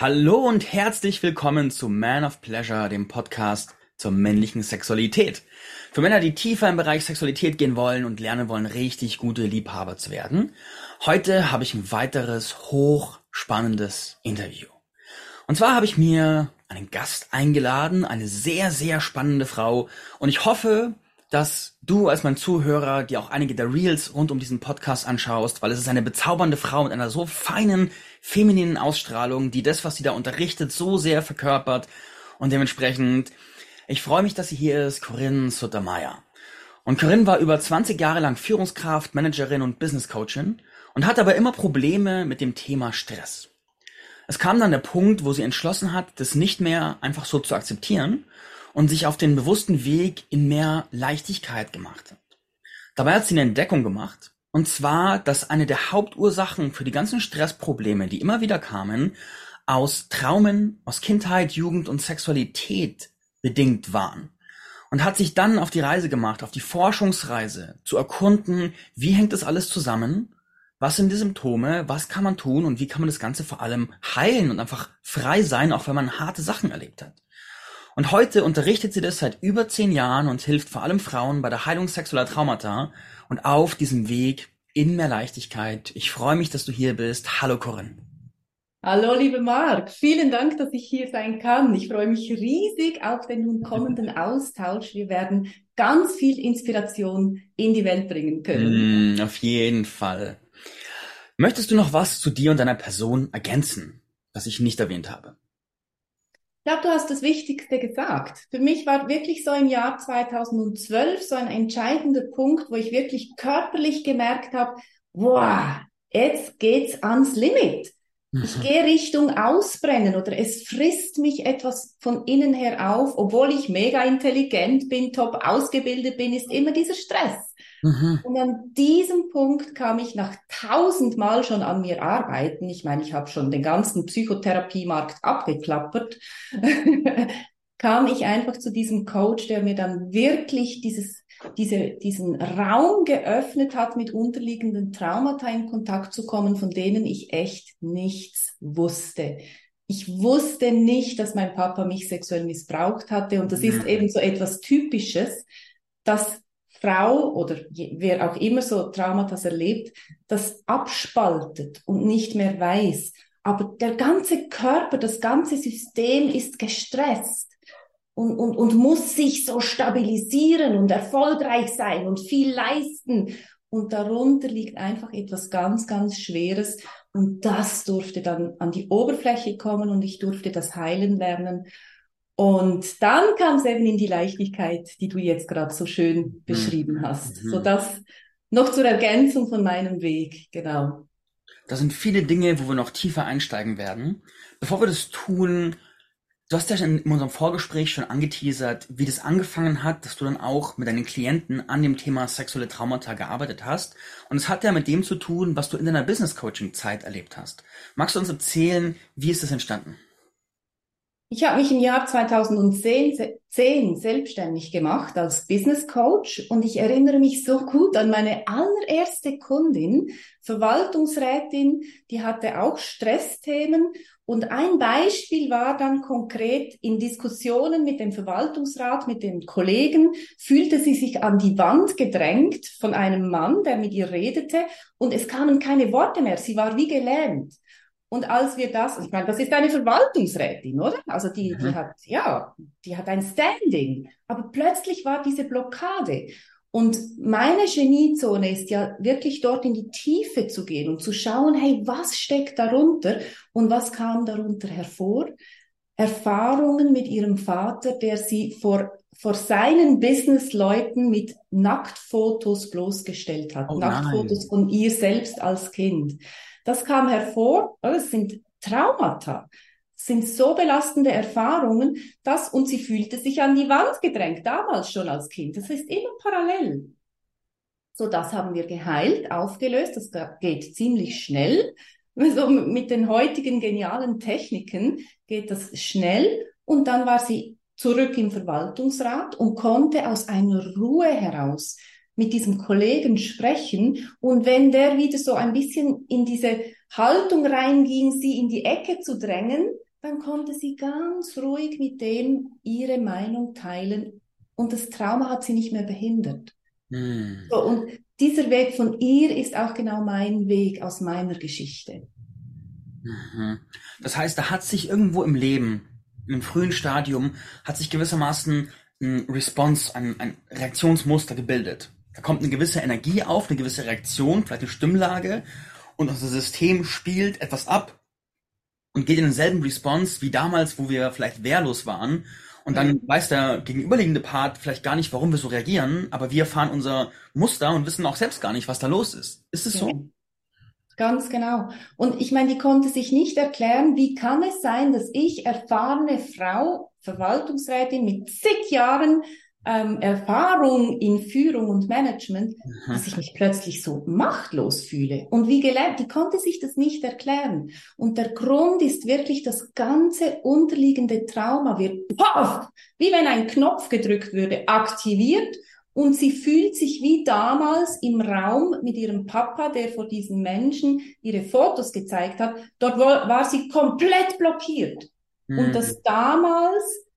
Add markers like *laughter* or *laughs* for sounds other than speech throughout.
Hallo und herzlich willkommen zu Man of Pleasure, dem Podcast zur männlichen Sexualität. Für Männer, die tiefer im Bereich Sexualität gehen wollen und lernen wollen, richtig gute Liebhaber zu werden. Heute habe ich ein weiteres hochspannendes Interview. Und zwar habe ich mir einen Gast eingeladen, eine sehr, sehr spannende Frau. Und ich hoffe, dass du als mein Zuhörer dir auch einige der Reels rund um diesen Podcast anschaust, weil es ist eine bezaubernde Frau mit einer so feinen, femininen Ausstrahlung, die das, was sie da unterrichtet, so sehr verkörpert. Und dementsprechend, ich freue mich, dass sie hier ist, Corinne Suttermeier. Und Corinne war über 20 Jahre lang Führungskraft, Managerin und Business Coachin und hat aber immer Probleme mit dem Thema Stress. Es kam dann der Punkt, wo sie entschlossen hat, das nicht mehr einfach so zu akzeptieren und sich auf den bewussten Weg in mehr Leichtigkeit gemacht hat. Dabei hat sie eine Entdeckung gemacht, und zwar, dass eine der Hauptursachen für die ganzen Stressprobleme, die immer wieder kamen, aus Traumen, aus Kindheit, Jugend und Sexualität bedingt waren. Und hat sich dann auf die Reise gemacht, auf die Forschungsreise, zu erkunden, wie hängt das alles zusammen, was sind die Symptome, was kann man tun und wie kann man das Ganze vor allem heilen und einfach frei sein, auch wenn man harte Sachen erlebt hat. Und heute unterrichtet sie das seit über zehn Jahren und hilft vor allem Frauen bei der Heilung sexueller Traumata und auf diesem Weg in mehr Leichtigkeit. Ich freue mich, dass du hier bist. Hallo Corinne. Hallo, liebe Marc. Vielen Dank, dass ich hier sein kann. Ich freue mich riesig auf den nun kommenden Austausch. Wir werden ganz viel Inspiration in die Welt bringen können. Mm, auf jeden Fall. Möchtest du noch was zu dir und deiner Person ergänzen, was ich nicht erwähnt habe? Ich glaube, du hast das Wichtigste gesagt. Für mich war wirklich so im Jahr 2012 so ein entscheidender Punkt, wo ich wirklich körperlich gemerkt habe, wow, jetzt geht's ans Limit. Ich mhm. gehe Richtung Ausbrennen oder es frisst mich etwas von innen her auf, obwohl ich mega intelligent bin, top ausgebildet bin, ist immer dieser Stress. Mhm. Und an diesem Punkt kam ich nach tausendmal schon an mir arbeiten. Ich meine, ich habe schon den ganzen Psychotherapiemarkt abgeklappert. *laughs* kam ich einfach zu diesem Coach, der mir dann wirklich dieses, diese, diesen Raum geöffnet hat, mit unterliegenden Traumata in Kontakt zu kommen, von denen ich echt nichts wusste. Ich wusste nicht, dass mein Papa mich sexuell missbraucht hatte. Und das ist eben so etwas Typisches, dass Frau oder wer auch immer so Traumata erlebt, das abspaltet und nicht mehr weiß. Aber der ganze Körper, das ganze System ist gestresst und, und, und muss sich so stabilisieren und erfolgreich sein und viel leisten. Und darunter liegt einfach etwas ganz, ganz Schweres. Und das durfte dann an die Oberfläche kommen und ich durfte das heilen lernen. Und dann kam es eben in die Leichtigkeit, die du jetzt gerade so schön mhm. beschrieben hast. Mhm. So das noch zur Ergänzung von meinem Weg, genau. Das sind viele Dinge, wo wir noch tiefer einsteigen werden. Bevor wir das tun, du hast ja in unserem Vorgespräch schon angeteasert, wie das angefangen hat, dass du dann auch mit deinen Klienten an dem Thema sexuelle Traumata gearbeitet hast. Und es hat ja mit dem zu tun, was du in deiner Business Coaching Zeit erlebt hast. Magst du uns erzählen, wie ist das entstanden? Ich habe mich im Jahr 2010 selbstständig gemacht als Business Coach und ich erinnere mich so gut an meine allererste Kundin, Verwaltungsrätin, die hatte auch Stressthemen und ein Beispiel war dann konkret in Diskussionen mit dem Verwaltungsrat, mit den Kollegen, fühlte sie sich an die Wand gedrängt von einem Mann, der mit ihr redete und es kamen keine Worte mehr. Sie war wie gelähmt. Und als wir das, ich meine, das ist eine Verwaltungsrätin, oder? Also die, mhm. die hat, ja, die hat ein Standing. Aber plötzlich war diese Blockade. Und meine Geniezone ist ja wirklich dort in die Tiefe zu gehen und zu schauen, hey, was steckt darunter und was kam darunter hervor? Erfahrungen mit ihrem Vater, der sie vor, vor seinen Businessleuten mit Nacktfotos bloßgestellt hat. Oh Nacktfotos von ihr selbst als Kind. Das kam hervor, es sind Traumata, sind so belastende Erfahrungen, dass, und sie fühlte sich an die Wand gedrängt, damals schon als Kind. Das ist immer parallel. So, das haben wir geheilt, aufgelöst, das geht ziemlich schnell. *laughs* So mit den heutigen genialen Techniken geht das schnell und dann war sie zurück im Verwaltungsrat und konnte aus einer Ruhe heraus mit diesem Kollegen sprechen und wenn der wieder so ein bisschen in diese Haltung reinging, sie in die Ecke zu drängen, dann konnte sie ganz ruhig mit dem ihre Meinung teilen und das Trauma hat sie nicht mehr behindert. Mhm. So, und dieser Weg von ihr ist auch genau mein Weg aus meiner Geschichte. Mhm. Das heißt, da hat sich irgendwo im Leben, im frühen Stadium, hat sich gewissermaßen ein Response, ein, ein Reaktionsmuster gebildet. Da kommt eine gewisse Energie auf, eine gewisse Reaktion, vielleicht eine Stimmlage und unser System spielt etwas ab und geht in denselben Response wie damals, wo wir vielleicht wehrlos waren. Und dann weiß der gegenüberliegende Part vielleicht gar nicht, warum wir so reagieren, aber wir fahren unser Muster und wissen auch selbst gar nicht, was da los ist. Ist es so? Ganz genau. Und ich meine, die konnte sich nicht erklären, wie kann es sein, dass ich, erfahrene Frau, Verwaltungsrätin mit zig Jahren ähm, Erfahrung in Führung und Management, mhm. dass ich mich plötzlich so machtlos fühle. Und wie gelernt, die konnte sich das nicht erklären. Und der Grund ist wirklich, das ganze unterliegende Trauma wird, puff, wie wenn ein Knopf gedrückt würde, aktiviert und sie fühlt sich wie damals im Raum mit ihrem Papa, der vor diesen Menschen ihre Fotos gezeigt hat. Dort war sie komplett blockiert. Mhm. Und das damals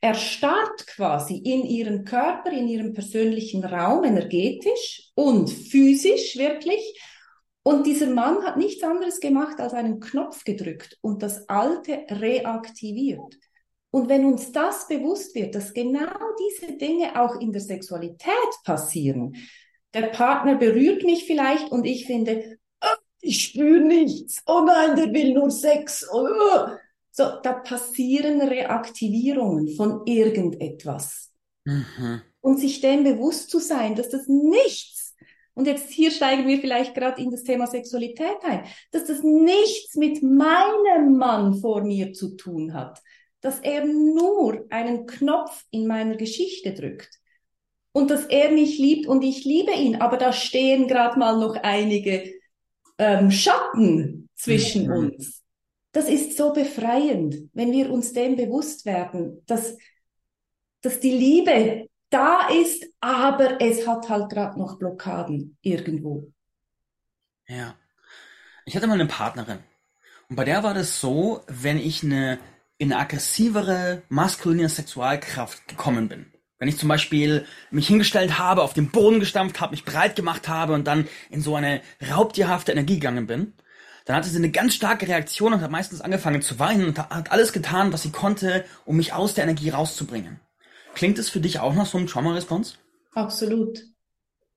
erstarrt quasi in ihrem Körper, in ihrem persönlichen Raum, energetisch und physisch wirklich. Und dieser Mann hat nichts anderes gemacht, als einen Knopf gedrückt und das Alte reaktiviert. Und wenn uns das bewusst wird, dass genau diese Dinge auch in der Sexualität passieren, der Partner berührt mich vielleicht und ich finde, oh, ich spüre nichts, oh nein, der will nur Sex. Oh. So, da passieren Reaktivierungen von irgendetwas. Mhm. Und sich dem bewusst zu sein, dass das nichts, und jetzt hier steigen wir vielleicht gerade in das Thema Sexualität ein, dass das nichts mit meinem Mann vor mir zu tun hat, dass er nur einen Knopf in meiner Geschichte drückt und dass er mich liebt und ich liebe ihn, aber da stehen gerade mal noch einige ähm, Schatten zwischen mhm. uns. Das ist so befreiend, wenn wir uns dem bewusst werden, dass, dass die Liebe da ist, aber es hat halt gerade noch Blockaden irgendwo. Ja. Ich hatte mal eine Partnerin. Und bei der war das so, wenn ich eine in eine aggressivere maskuline Sexualkraft gekommen bin. Wenn ich zum Beispiel mich hingestellt habe, auf den Boden gestampft habe, mich breit gemacht habe und dann in so eine raubtierhafte Energie gegangen bin, dann hatte sie eine ganz starke Reaktion und hat meistens angefangen zu weinen und hat alles getan, was sie konnte, um mich aus der Energie rauszubringen. Klingt es für dich auch nach so einem Trauma-Response? Absolut.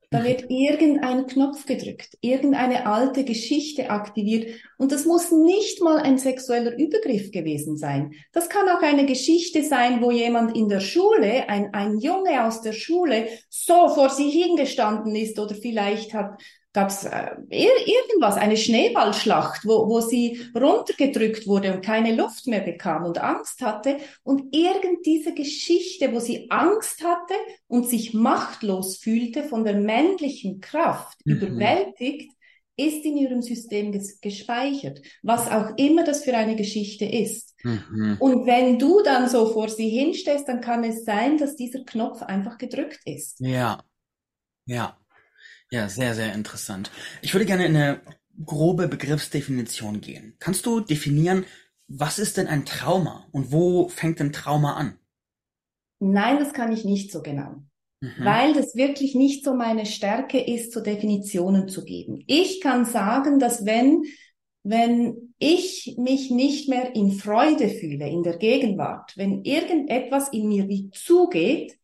Da wird irgendein Knopf gedrückt, irgendeine alte Geschichte aktiviert. Und das muss nicht mal ein sexueller Übergriff gewesen sein. Das kann auch eine Geschichte sein, wo jemand in der Schule, ein, ein Junge aus der Schule, so vor sie hingestanden ist oder vielleicht hat gab es äh, irgendwas, eine Schneeballschlacht, wo, wo sie runtergedrückt wurde und keine Luft mehr bekam und Angst hatte. Und irgend diese Geschichte, wo sie Angst hatte und sich machtlos fühlte von der männlichen Kraft, mhm. überwältigt, ist in ihrem System ges gespeichert, was auch immer das für eine Geschichte ist. Mhm. Und wenn du dann so vor sie hinstehst, dann kann es sein, dass dieser Knopf einfach gedrückt ist. Ja, ja. Ja, sehr, sehr interessant. Ich würde gerne in eine grobe Begriffsdefinition gehen. Kannst du definieren, was ist denn ein Trauma und wo fängt denn Trauma an? Nein, das kann ich nicht so genau. Mhm. Weil das wirklich nicht so meine Stärke ist, so Definitionen zu geben. Ich kann sagen, dass wenn, wenn ich mich nicht mehr in Freude fühle, in der Gegenwart, wenn irgendetwas in mir wie zugeht,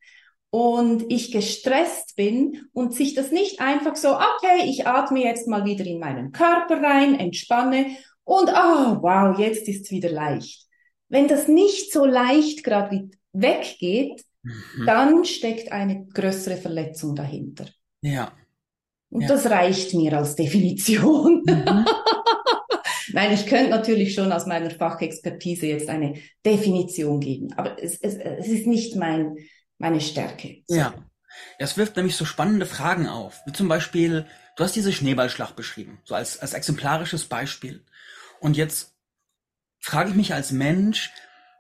und ich gestresst bin und sich das nicht einfach so, okay, ich atme jetzt mal wieder in meinen Körper rein, entspanne und oh, wow, jetzt ist wieder leicht. Wenn das nicht so leicht gerade weggeht, mhm. dann steckt eine größere Verletzung dahinter. Ja. Und ja. das reicht mir als Definition. Mhm. *laughs* Nein, ich könnte natürlich schon aus meiner Fachexpertise jetzt eine Definition geben, aber es, es, es ist nicht mein, meine Stärke. Ja. Es wirft nämlich so spannende Fragen auf. Wie zum Beispiel, du hast diese Schneeballschlacht beschrieben, so als, als exemplarisches Beispiel. Und jetzt frage ich mich als Mensch,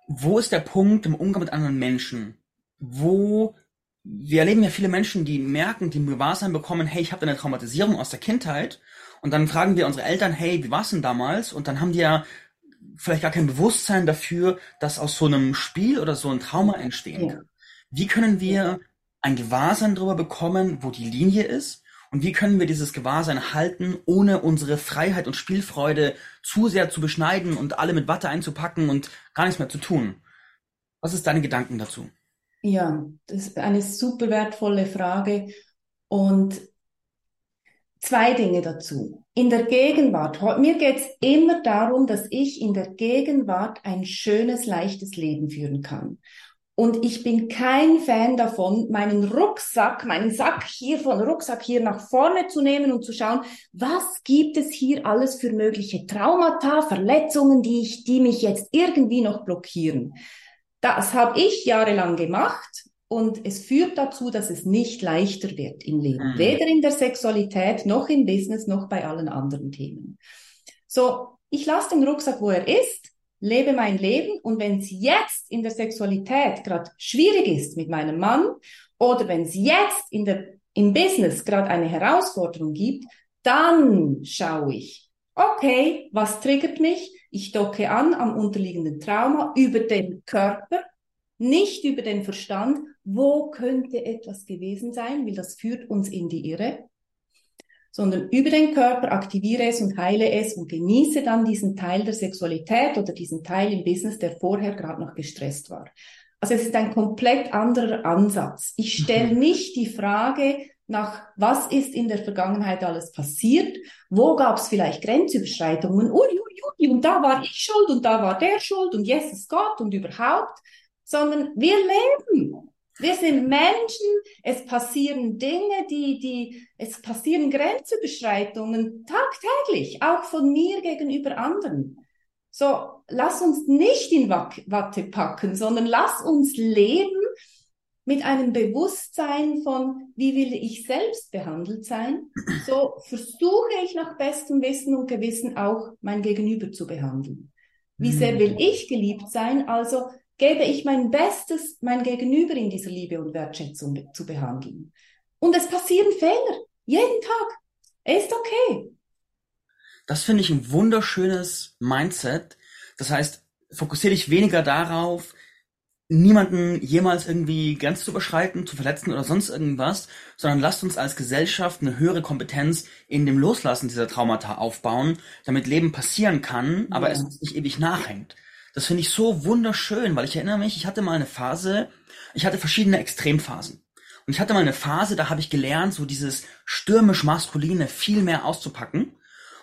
wo ist der Punkt im Umgang mit anderen Menschen, wo wir erleben ja viele Menschen, die merken, die Gewahrsein bekommen, hey, ich habe eine Traumatisierung aus der Kindheit. Und dann fragen wir unsere Eltern, hey, wie war's denn damals? Und dann haben die ja vielleicht gar kein Bewusstsein dafür, dass aus so einem Spiel oder so ein Trauma entstehen kann. Wie können wir ein Gewahrsein darüber bekommen, wo die Linie ist? Und wie können wir dieses Gewahrsein halten, ohne unsere Freiheit und Spielfreude zu sehr zu beschneiden und alle mit Watte einzupacken und gar nichts mehr zu tun? Was ist deine Gedanken dazu? Ja, das ist eine super wertvolle Frage. Und zwei Dinge dazu. In der Gegenwart, mir geht's immer darum, dass ich in der Gegenwart ein schönes, leichtes Leben führen kann. Und ich bin kein Fan davon, meinen Rucksack, meinen Sack hier von Rucksack hier nach vorne zu nehmen und zu schauen, was gibt es hier alles für mögliche Traumata, Verletzungen, die ich, die mich jetzt irgendwie noch blockieren. Das habe ich jahrelang gemacht und es führt dazu, dass es nicht leichter wird im Leben, Mhm. weder in der Sexualität noch im Business noch bei allen anderen Themen. So, ich lasse den Rucksack, wo er ist, lebe mein Leben und wenn es jetzt in der Sexualität gerade schwierig ist mit meinem Mann oder wenn es jetzt in der, im Business gerade eine Herausforderung gibt, dann schaue ich, okay, was triggert mich? Ich docke an am unterliegenden Trauma über den Körper, nicht über den Verstand. Wo könnte etwas gewesen sein? Weil das führt uns in die Irre sondern über den Körper aktiviere es und heile es und genieße dann diesen Teil der Sexualität oder diesen Teil im Business, der vorher gerade noch gestresst war. Also es ist ein komplett anderer Ansatz. Ich stelle Mhm. nicht die Frage nach, was ist in der Vergangenheit alles passiert, wo gab es vielleicht Grenzüberschreitungen, ui, ui, ui, und da war ich schuld und da war der schuld und Jesus Gott und überhaupt, sondern wir leben. Wir sind Menschen, es passieren Dinge, die, die, es passieren Grenzüberschreitungen tagtäglich, auch von mir gegenüber anderen. So, lass uns nicht in Watte packen, sondern lass uns leben mit einem Bewusstsein von, wie will ich selbst behandelt sein. So versuche ich nach bestem Wissen und Gewissen auch mein Gegenüber zu behandeln. Wie sehr will ich geliebt sein? Also gebe ich mein Bestes, mein Gegenüber in dieser Liebe und Wertschätzung zu behandeln. Und es passieren Fehler, jeden Tag. Es ist okay. Das finde ich ein wunderschönes Mindset. Das heißt, fokussiere dich weniger darauf, niemanden jemals irgendwie Grenzen zu überschreiten, zu verletzen oder sonst irgendwas, sondern lasst uns als Gesellschaft eine höhere Kompetenz in dem Loslassen dieser Traumata aufbauen, damit Leben passieren kann, aber Ja. es uns nicht ewig nachhängt. Das finde ich so wunderschön, weil ich erinnere mich, ich hatte mal eine Phase, ich hatte verschiedene Extremphasen. Und ich hatte mal eine Phase, da habe ich gelernt, so dieses stürmisch-maskuline viel mehr auszupacken.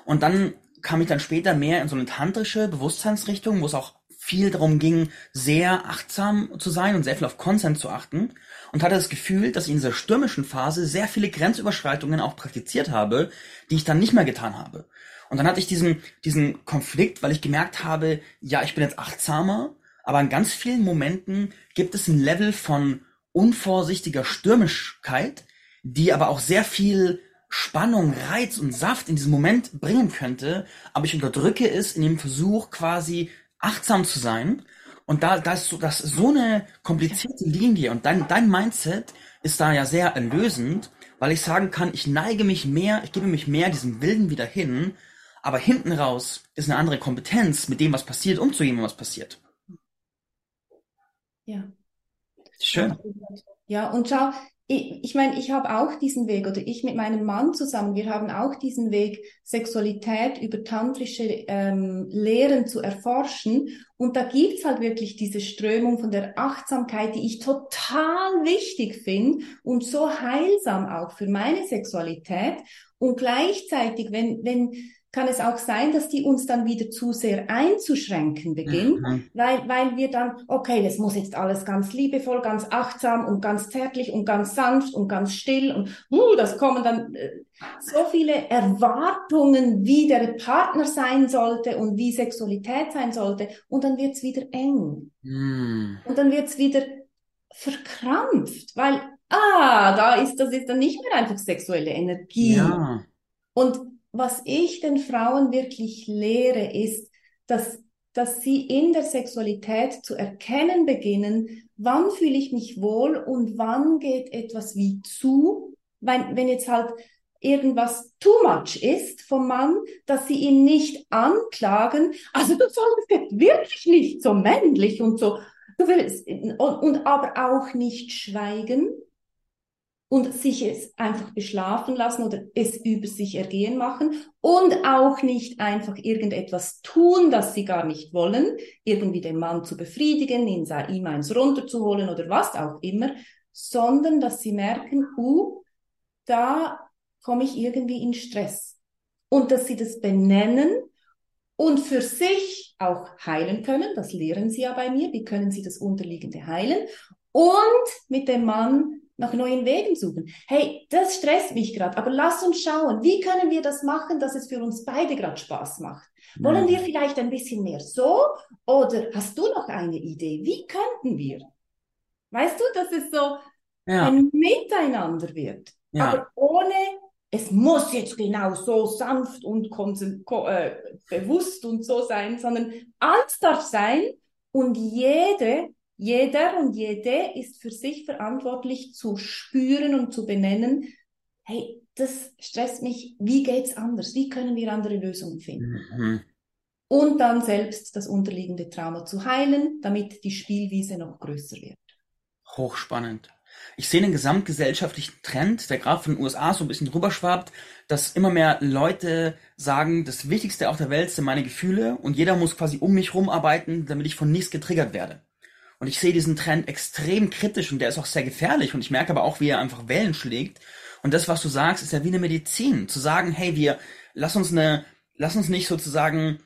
Und dann kam ich dann später mehr in so eine tantrische Bewusstseinsrichtung, wo es auch viel darum ging, sehr achtsam zu sein und sehr viel auf Consent zu achten. Und hatte das Gefühl, dass ich in dieser stürmischen Phase sehr viele Grenzüberschreitungen auch praktiziert habe, die ich dann nicht mehr getan habe. Und dann hatte ich diesen, diesen Konflikt, weil ich gemerkt habe, ja, ich bin jetzt achtsamer, aber in ganz vielen Momenten gibt es ein Level von unvorsichtiger Stürmischkeit, die aber auch sehr viel Spannung, Reiz und Saft in diesem Moment bringen könnte, aber ich unterdrücke es in dem Versuch quasi achtsam zu sein. Und da, da ist so, das ist so eine komplizierte Linie und dein, dein Mindset ist da ja sehr erlösend, weil ich sagen kann, ich neige mich mehr, ich gebe mich mehr diesem Wilden wieder hin, aber hinten raus ist eine andere Kompetenz, mit dem, was passiert, umzugehen, wenn was passiert. Ja. Schön. Ja, und schau, ich, ich meine, ich habe auch diesen Weg, oder ich mit meinem Mann zusammen, wir haben auch diesen Weg, Sexualität über tantrische ähm, Lehren zu erforschen. Und da gibt's halt wirklich diese Strömung von der Achtsamkeit, die ich total wichtig finde und so heilsam auch für meine Sexualität. Und gleichzeitig, wenn, wenn, kann es auch sein, dass die uns dann wieder zu sehr einzuschränken beginnt, Mhm. weil, weil wir dann, okay, das muss jetzt alles ganz liebevoll, ganz achtsam und ganz zärtlich und ganz sanft und ganz still und uh, das kommen dann äh, so viele Erwartungen, wie der Partner sein sollte und wie Sexualität sein sollte und dann wird's wieder eng Mhm. und dann wird's wieder verkrampft, weil, ah, da ist, das ist dann nicht mehr einfach sexuelle Energie. Ja. Und was ich den Frauen wirklich lehre, ist, dass, dass sie in der Sexualität zu erkennen beginnen, wann fühle ich mich wohl und wann geht etwas wie zu. Wenn, wenn jetzt halt irgendwas too much ist vom Mann, dass sie ihn nicht anklagen. Also du solltest jetzt wirklich nicht so männlich und so. Du willst, und, und aber auch nicht schweigen und sich es einfach beschlafen lassen oder es über sich ergehen machen und auch nicht einfach irgendetwas tun, das sie gar nicht wollen, irgendwie den Mann zu befriedigen, ihn, ihm eins runterzuholen oder was auch immer, sondern dass sie merken, uh, da komme ich irgendwie in Stress. Und dass sie das benennen und für sich auch heilen können. Das lehren sie ja bei mir. Wie können sie das Unterliegende heilen? Und mit dem Mann nach neuen Wegen suchen. Hey, das stresst mich gerade, aber lass uns schauen, wie können wir das machen, dass es für uns beide gerade Spaß macht. Wollen mhm. wir vielleicht ein bisschen mehr so oder hast du noch eine Idee? Wie könnten wir? Weißt du, dass es so ja. ein Miteinander wird, ja. aber ohne es muss jetzt genau so sanft und äh, bewusst und so sein, sondern alles darf sein und jede, jeder und jede ist für sich verantwortlich zu spüren und zu benennen, hey, das stresst mich, wie geht's anders? Wie können wir andere Lösungen finden? Mhm. Und dann selbst das unterliegende Trauma zu heilen, damit die Spielwiese noch größer wird. Hochspannend. Ich sehe einen gesamtgesellschaftlichen Trend, der gerade von den USA so ein bisschen drüber schwappt, dass immer mehr Leute sagen, das Wichtigste auf der Welt sind meine Gefühle und jeder muss quasi um mich rumarbeiten, damit ich von nichts getriggert werde. Und ich sehe diesen Trend extrem kritisch und der ist auch sehr gefährlich und ich merke aber auch, wie er einfach Wellen schlägt. Und das, was du sagst, ist ja wie eine Medizin. Zu sagen, hey, wir, lass uns eine, lass uns nicht sozusagen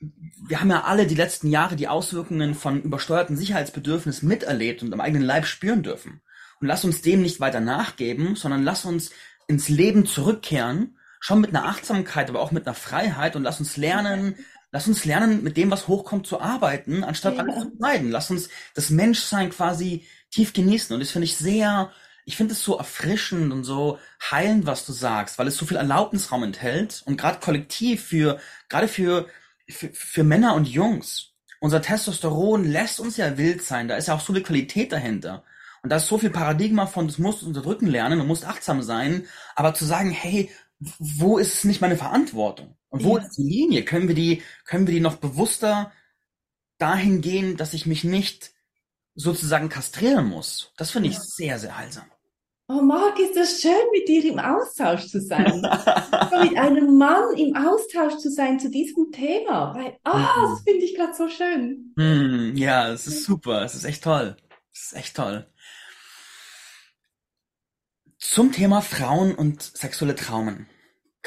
wir haben ja alle die letzten Jahre die Auswirkungen von übersteuerten Sicherheitsbedürfnissen miterlebt und am eigenen Leib spüren dürfen. Und lass uns dem nicht weiter nachgeben, sondern lass uns ins Leben zurückkehren, schon mit einer Achtsamkeit, aber auch mit einer Freiheit und lass uns lernen, lass uns lernen, mit dem, was hochkommt, zu arbeiten, anstatt ja. alles zu meiden. Lass uns das Menschsein quasi tief genießen. Und das finde ich sehr, ich finde es so erfrischend und so heilend, was du sagst, weil es so viel Erlaubnisraum enthält und gerade kollektiv für, gerade für, für, für Männer und Jungs. Unser Testosteron lässt uns ja wild sein, da ist ja auch so viel Qualität dahinter. Und da ist so viel Paradigma von, du musst unterdrücken lernen, du musst achtsam sein, aber zu sagen, hey, wo ist nicht meine Verantwortung? Und wo ja. ist die Linie? Können wir die, können wir die noch bewusster dahin gehen, dass ich mich nicht sozusagen kastrieren muss? Das finde ich ja. sehr, sehr heilsam. Oh, Marc, ist das schön, mit dir im Austausch zu sein. so mit einem Mann im Austausch zu sein zu diesem Thema. Weil, ah, mhm. das finde ich gerade so schön. Mhm, ja, es ist super. Es ist echt toll. Es ist echt toll. Zum Thema Frauen und sexuelle Traumen.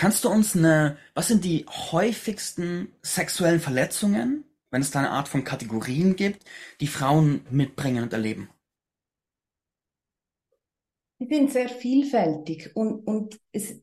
Kannst du uns eine, was sind die häufigsten sexuellen Verletzungen, wenn es da eine Art von Kategorien gibt, die Frauen mitbringen und erleben? Die sind sehr vielfältig und, und es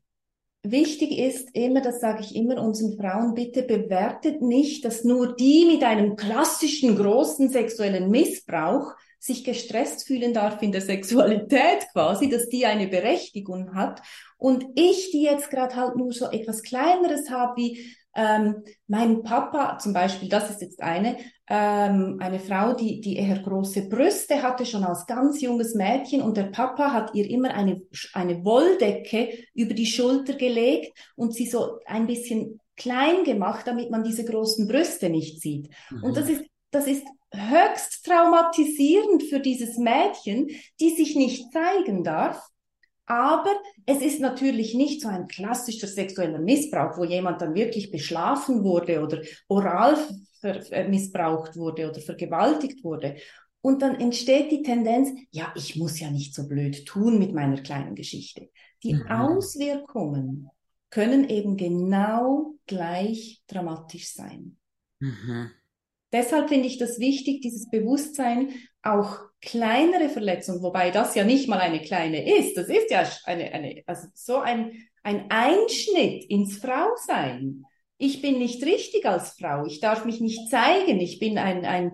wichtig ist immer, das sage ich immer unseren Frauen, bitte bewertet nicht, dass nur die mit einem klassischen großen sexuellen Missbrauch sich gestresst fühlen darf in der Sexualität quasi, dass die eine Berechtigung hat. Und ich, die jetzt gerade halt nur so etwas Kleineres habe, wie ähm, mein Papa zum Beispiel, das ist jetzt eine, ähm, eine Frau, die, die eher große Brüste hatte, schon als ganz junges Mädchen und der Papa hat ihr immer eine, eine Wolldecke über die Schulter gelegt und sie so ein bisschen klein gemacht, damit man diese großen Brüste nicht sieht. Mhm. Und das ist, das ist höchst traumatisierend für dieses Mädchen, die sich nicht zeigen darf. Aber es ist natürlich nicht so ein klassischer sexueller Missbrauch, wo jemand dann wirklich beschlafen wurde oder oral missbraucht wurde oder vergewaltigt wurde. Und dann entsteht die Tendenz, ja, ich muss ja nicht so blöd tun mit meiner kleinen Geschichte. Die mhm. Auswirkungen können eben genau gleich dramatisch sein. Mhm. Deshalb finde ich das wichtig, dieses Bewusstsein, auch kleinere Verletzungen, wobei das ja nicht mal eine kleine ist, das ist ja eine, eine also so ein, ein Einschnitt ins Frausein. Ich bin nicht richtig als Frau, ich darf mich nicht zeigen, ich bin ein, ein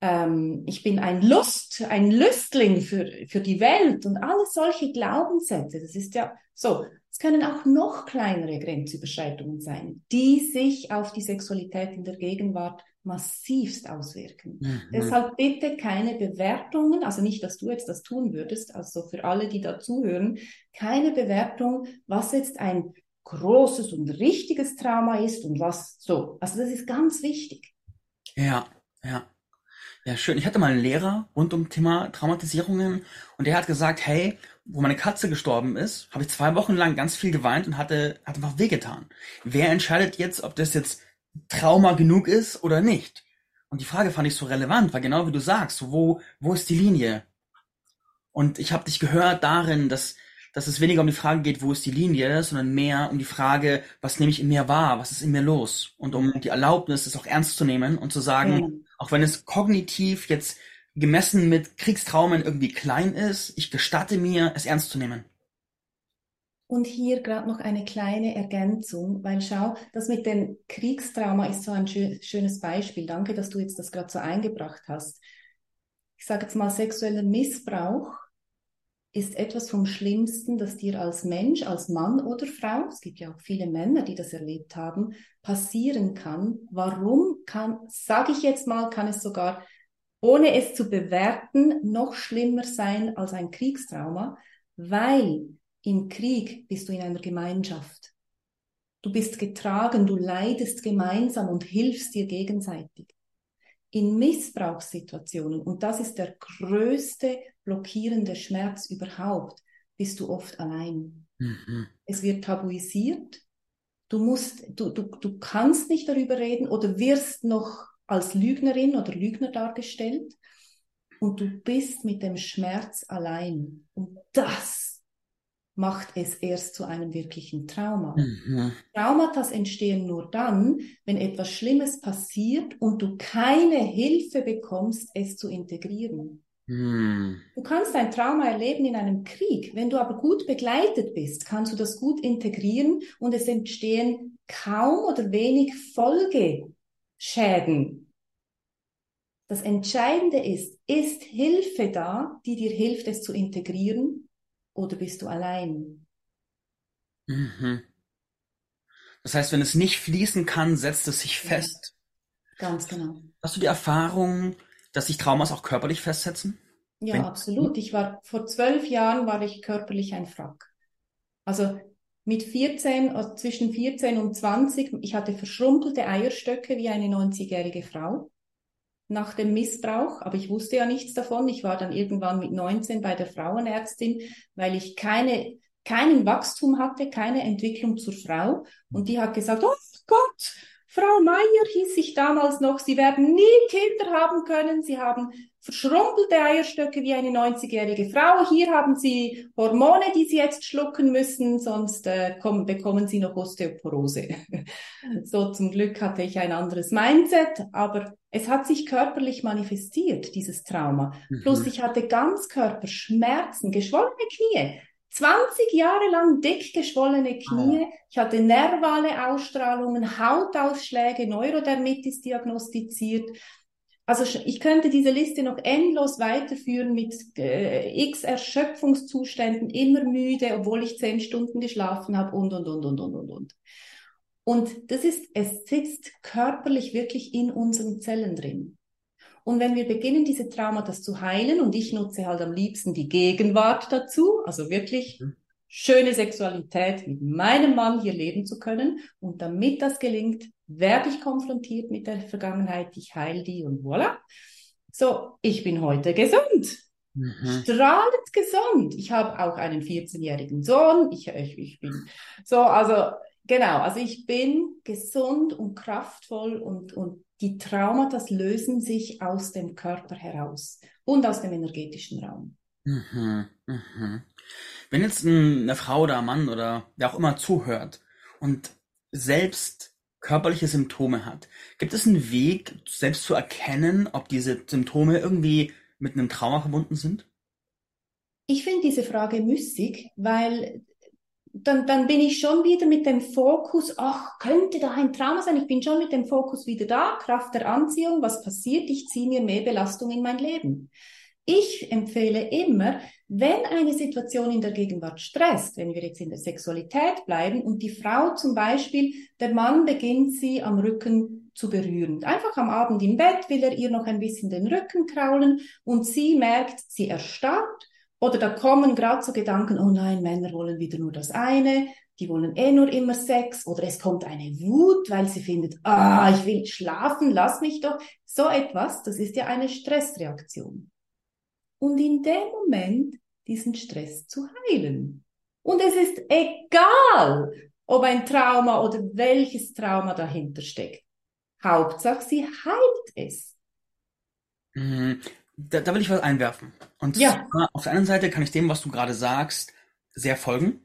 ähm, ich bin ein Lust, ein Lüstling für, für die Welt und alle solche Glaubenssätze, das ist ja so. Es können auch noch kleinere Grenzüberschreitungen sein, die sich auf die Sexualität in der Gegenwart massivst auswirken. Mhm. Deshalb bitte keine Bewertungen, also nicht, dass du jetzt das tun würdest, also für alle, die da zuhören, keine Bewertung, was jetzt ein großes und richtiges Trauma ist und was so. Also das ist ganz wichtig. Ja, ja. Ja, schön. Ich hatte mal einen Lehrer rund um Thema Traumatisierungen und der hat gesagt, hey, wo meine Katze gestorben ist, habe ich zwei Wochen lang ganz viel geweint und hatte, hat einfach wehgetan. Wer entscheidet jetzt, ob das jetzt Trauma genug ist oder nicht? Und die Frage fand ich so relevant, weil genau wie du sagst, wo, wo ist die Linie? Und ich habe dich gehört darin, dass, dass es weniger um die Frage geht, wo ist die Linie, sondern mehr um die Frage, was nehme ich in mir wahr, was ist in mir los? Und um die Erlaubnis, es auch ernst zu nehmen und zu sagen, ja. auch wenn es kognitiv jetzt gemessen mit Kriegstraumen irgendwie klein ist, ich gestatte mir, es ernst zu nehmen. Und hier gerade noch eine kleine Ergänzung, weil schau, das mit dem Kriegstrauma ist so ein schö schönes Beispiel. Danke, dass du jetzt das gerade so eingebracht hast. Ich sage jetzt mal, sexueller Missbrauch ist etwas vom Schlimmsten, das dir als Mensch, als Mann oder Frau, es gibt ja auch viele Männer, die das erlebt haben, passieren kann. Warum kann, sage ich jetzt mal, kann es sogar ohne es zu bewerten, noch schlimmer sein als ein Kriegstrauma, weil im Krieg bist du in einer Gemeinschaft. Du bist getragen, du leidest gemeinsam und hilfst dir gegenseitig. In Missbrauchssituationen, und das ist der größte blockierende Schmerz überhaupt, bist du oft allein. Mhm. Es wird tabuisiert. Du musst, du, du, du kannst nicht darüber reden oder wirst noch als Lügnerin oder Lügner dargestellt und du bist mit dem Schmerz allein. Und das macht es erst zu einem wirklichen Trauma. Mhm. Traumata entstehen nur dann, wenn etwas Schlimmes passiert und du keine Hilfe bekommst, es zu integrieren. Mhm. Du kannst ein Trauma erleben in einem Krieg. Wenn du aber gut begleitet bist, kannst du das gut integrieren und es entstehen kaum oder wenig Folge Schäden. Das Entscheidende ist, ist Hilfe da, die dir hilft, es zu integrieren, oder bist du allein? Mhm. Das heißt, wenn es nicht fließen kann, setzt es sich fest. Ja, ganz genau. Hast du die Erfahrung, dass sich Traumas auch körperlich festsetzen? Ja, wenn absolut. Ich war vor zwölf Jahren war ich körperlich ein Frack. Also mit 14, also zwischen 14 und 20, ich hatte verschrumpelte Eierstöcke wie eine 90-jährige Frau nach dem Missbrauch, aber ich wusste ja nichts davon. Ich war dann irgendwann mit 19 bei der Frauenärztin, weil ich keine, keinen Wachstum hatte, keine Entwicklung zur Frau. Und die hat gesagt, oh Gott, Frau Meier hieß ich damals noch, Sie werden nie Kinder haben können. Sie haben verschrumpelte Eierstöcke wie eine 90-jährige Frau. Hier haben Sie Hormone, die Sie jetzt schlucken müssen, sonst äh, kommen, bekommen Sie noch Osteoporose. *laughs* so zum Glück hatte ich ein anderes Mindset, aber es hat sich körperlich manifestiert, dieses Trauma. Mhm. Plus ich hatte Ganzkörperschmerzen, geschwollene Knie. 20 Jahre lang dick geschwollene Knie. Ah. Ich hatte nervale Ausstrahlungen, Hautausschläge, Neurodermitis diagnostiziert. Also ich könnte diese Liste noch endlos weiterführen mit äh, x Erschöpfungszuständen, immer müde, obwohl ich zehn Stunden geschlafen habe und, und, und, und, und, und, und. Und das ist, es sitzt körperlich wirklich in unseren Zellen drin. Und wenn wir beginnen, diese Traumata zu heilen, und ich nutze halt am liebsten die Gegenwart dazu, also wirklich mhm. schöne Sexualität mit meinem Mann hier leben zu können. Und damit das gelingt, werde ich konfrontiert mit der Vergangenheit, ich heile die und voilà. So, ich bin heute gesund. Mhm. Strahlend gesund. Ich habe auch einen 14-jährigen Sohn. Ich, ich, ich bin so, also genau, also ich bin gesund und kraftvoll und, und die Traumata lösen sich aus dem Körper heraus und aus dem energetischen Raum. Mhm, mhm. Wenn jetzt eine Frau oder ein Mann oder wer auch immer zuhört und selbst körperliche Symptome hat, gibt es einen Weg, selbst zu erkennen, ob diese Symptome irgendwie mit einem Trauma verbunden sind? Ich finde diese Frage müßig, weil dann, dann bin ich schon wieder mit dem Fokus, ach, könnte da ein Trauma sein? Ich bin schon mit dem Fokus wieder da, Kraft der Anziehung, was passiert? Ich ziehe mir mehr Belastung in mein Leben. Ich empfehle immer, wenn eine Situation in der Gegenwart stresst, wenn wir jetzt in der Sexualität bleiben und die Frau zum Beispiel, der Mann beginnt sie am Rücken zu berühren. Einfach am Abend im Bett will er ihr noch ein bisschen den Rücken kraulen und sie merkt, sie erstarrt oder da kommen gerade so Gedanken, oh nein, Männer wollen wieder nur das eine, die wollen eh nur immer Sex oder es kommt eine Wut, weil sie findet, ah, ich will schlafen, lass mich doch. So etwas, das ist ja eine Stressreaktion. Und in dem Moment diesen Stress zu heilen. Und es ist egal, ob ein Trauma oder welches Trauma dahinter steckt. Hauptsache, sie heilt es. Mhm. Da, da will ich was einwerfen. Und ja. zwar, auf der einen Seite kann ich dem, was du gerade sagst, sehr folgen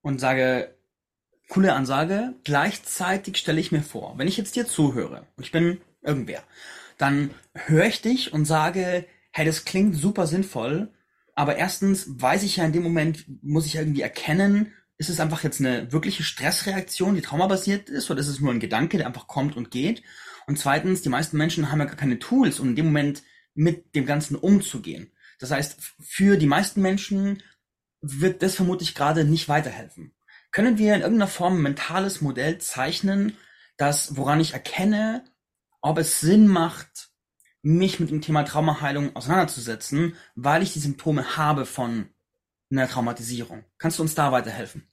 und sage, coole Ansage. Gleichzeitig stelle ich mir vor, wenn ich jetzt dir zuhöre und ich bin irgendwer, dann höre ich dich und sage, hey, das klingt super sinnvoll, aber erstens weiß ich ja in dem Moment, muss ich irgendwie erkennen, ist es einfach jetzt eine wirkliche Stressreaktion, die traumabasiert ist, oder ist es nur ein Gedanke, der einfach kommt und geht? Und zweitens, die meisten Menschen haben ja gar keine Tools, um in dem Moment mit dem Ganzen umzugehen. Das heißt, für die meisten Menschen wird das vermutlich gerade nicht weiterhelfen. Können wir in irgendeiner Form ein mentales Modell zeichnen, das, woran ich erkenne, ob es Sinn macht, mich mit dem Thema Traumaheilung auseinanderzusetzen, weil ich die Symptome habe von einer Traumatisierung. Kannst du uns da weiterhelfen?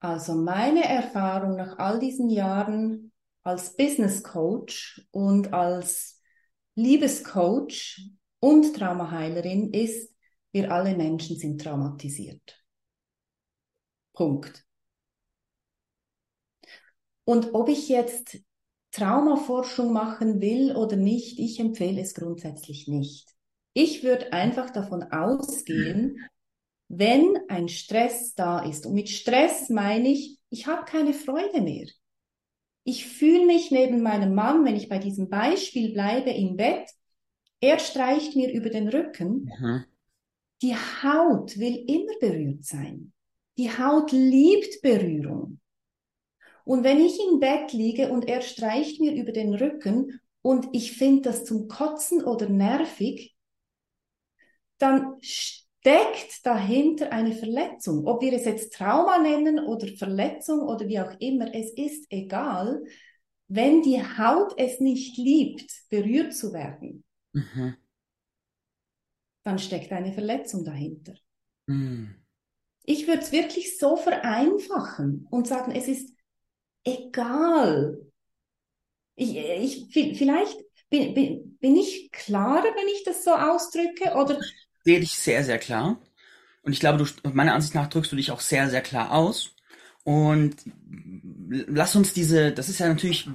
Also meine Erfahrung nach all diesen Jahren als Business Coach und als Liebescoach und Traumaheilerin ist, wir alle Menschen sind traumatisiert. Punkt. Und ob ich jetzt Traumaforschung machen will oder nicht, ich empfehle es grundsätzlich nicht. Ich würde einfach davon ausgehen, wenn ein Stress da ist, und mit Stress meine ich, ich habe keine Freude mehr. Ich fühle mich neben meinem Mann, wenn ich bei diesem Beispiel bleibe, im Bett, er streicht mir über den Rücken. Mhm. Die Haut will immer berührt sein. Die Haut liebt Berührung. Und wenn ich im Bett liege und er streicht mir über den Rücken und ich finde das zum Kotzen oder nervig, dann steckt dahinter eine Verletzung. Ob wir es jetzt Trauma nennen oder Verletzung oder wie auch immer, es ist egal. Wenn die Haut es nicht liebt, berührt zu werden, mhm. dann steckt eine Verletzung dahinter. Mhm. Ich würde es wirklich so vereinfachen und sagen, es ist egal. Ich, ich, vielleicht bin, bin, bin ich klarer, wenn ich das so ausdrücke, oder? Sehe dich sehr, sehr klar. Und ich glaube, du, meiner Ansicht nach drückst du dich auch sehr, sehr klar aus. Und lass uns diese, das ist ja natürlich,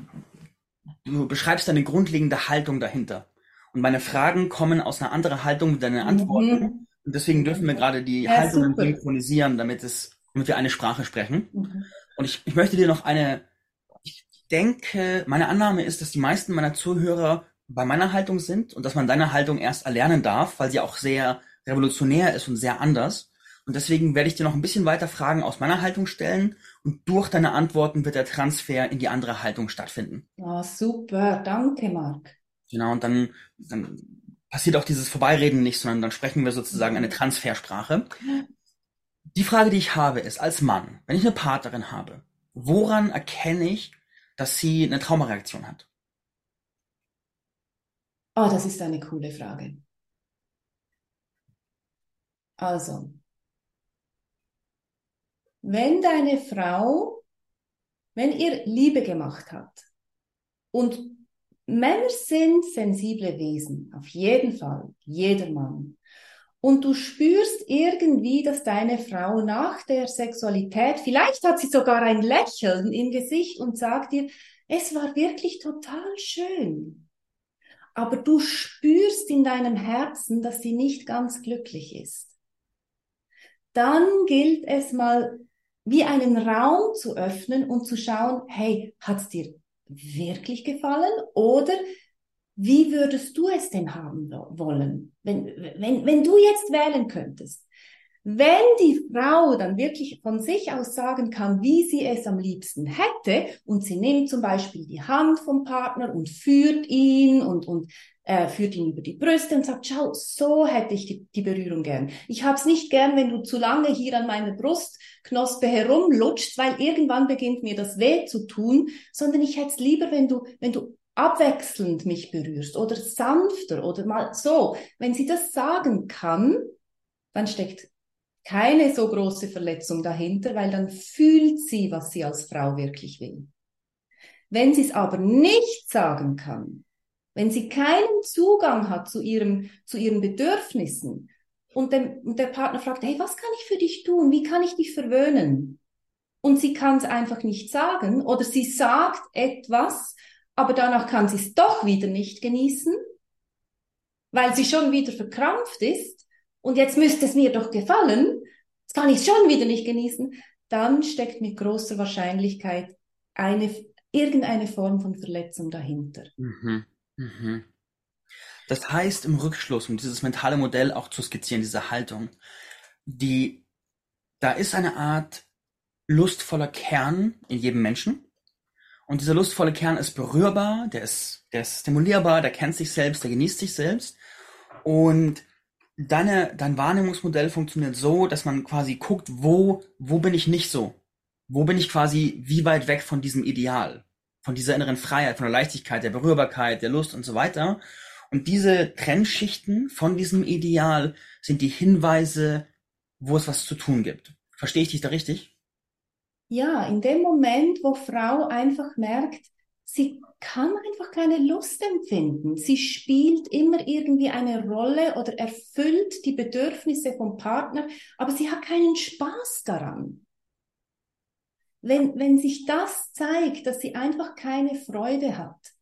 du beschreibst eine grundlegende Haltung dahinter. Und meine Fragen kommen aus einer anderen Haltung wie deine Antworten. Mhm. Und deswegen dürfen wir gerade die ja, Haltungen synchronisieren, damit es, damit wir eine Sprache sprechen. Mhm. Und ich, ich möchte dir noch eine, ich denke, meine Annahme ist, dass die meisten meiner Zuhörer bei meiner Haltung sind und dass man deine Haltung erst erlernen darf, weil sie auch sehr revolutionär ist und sehr anders. Und deswegen werde ich dir noch ein bisschen weiter Fragen aus meiner Haltung stellen und durch deine Antworten wird der Transfer in die andere Haltung stattfinden. Oh, super, danke, Marc. Genau, und dann, dann passiert auch dieses Vorbeireden nicht, sondern dann sprechen wir sozusagen eine Transfersprache. Die Frage, die ich habe, ist als Mann, wenn ich eine Partnerin habe, woran erkenne ich, dass sie eine Traumareaktion hat? Oh, das ist eine coole Frage. Also, wenn deine Frau, wenn ihr Liebe gemacht hat und Männer sind sensible Wesen, auf jeden Fall, jeder Mann und du spürst irgendwie, dass deine Frau nach der Sexualität, vielleicht hat sie sogar ein Lächeln im Gesicht und sagt dir, es war wirklich total schön. Aber du spürst in deinem Herzen, dass sie nicht ganz glücklich ist. Dann gilt es mal wie einen Raum zu öffnen und zu schauen, hey, hat's dir wirklich gefallen? Oder wie würdest du es denn haben wollen, wenn, wenn, wenn du jetzt wählen könntest? Wenn die Frau dann wirklich von sich aus sagen kann, wie sie es am liebsten hätte, und sie nimmt zum Beispiel die Hand vom Partner und führt ihn und, und äh, führt ihn über die Brüste und sagt, schau, so hätte ich die, die Berührung gern. Ich hab's nicht gern, wenn du zu lange hier an meiner Brustknospe herumlutscht, weil irgendwann beginnt mir das weh zu tun, sondern ich hätte es lieber, wenn du, wenn du abwechselnd mich berührst oder sanfter oder mal so. Wenn sie das sagen kann, dann steckt keine so große Verletzung dahinter, weil dann fühlt sie, was sie als Frau wirklich will. Wenn sie es aber nicht sagen kann, wenn sie keinen Zugang hat zu ihrem, zu ihren Bedürfnissen und, dem, und der Partner fragt, hey, was kann ich für dich tun? Wie kann ich dich verwöhnen? Und sie kann es einfach nicht sagen oder sie sagt etwas, aber danach kann sie es doch wieder nicht genießen, weil sie schon wieder verkrampft ist und jetzt müsste es mir doch gefallen, jetzt kann ich es schon wieder nicht genießen, dann steckt mit großer Wahrscheinlichkeit eine, irgendeine Form von Verletzung dahinter. Mhm. Mhm. Das heißt im Rückschluss, um dieses mentale Modell auch zu skizzieren, diese Haltung, die, da ist eine Art lustvoller Kern in jedem Menschen. Und dieser lustvolle Kern ist berührbar, der ist, der ist stimulierbar, der kennt sich selbst, der genießt sich selbst. Und deine, dein Wahrnehmungsmodell funktioniert so, dass man quasi guckt, wo, wo bin ich nicht so? Wo bin ich quasi wie weit weg von diesem Ideal? Von dieser inneren Freiheit, von der Leichtigkeit, der Berührbarkeit, der Lust und so weiter. Und diese Trennschichten von diesem Ideal sind die Hinweise, wo es was zu tun gibt. Verstehe ich dich da richtig? Ja, in dem Moment, wo Frau einfach merkt, sie kann einfach keine Lust empfinden. Sie spielt immer irgendwie eine Rolle oder erfüllt die Bedürfnisse vom Partner, aber sie hat keinen Spaß daran. Wenn, wenn sich das zeigt, dass sie einfach keine Freude hat,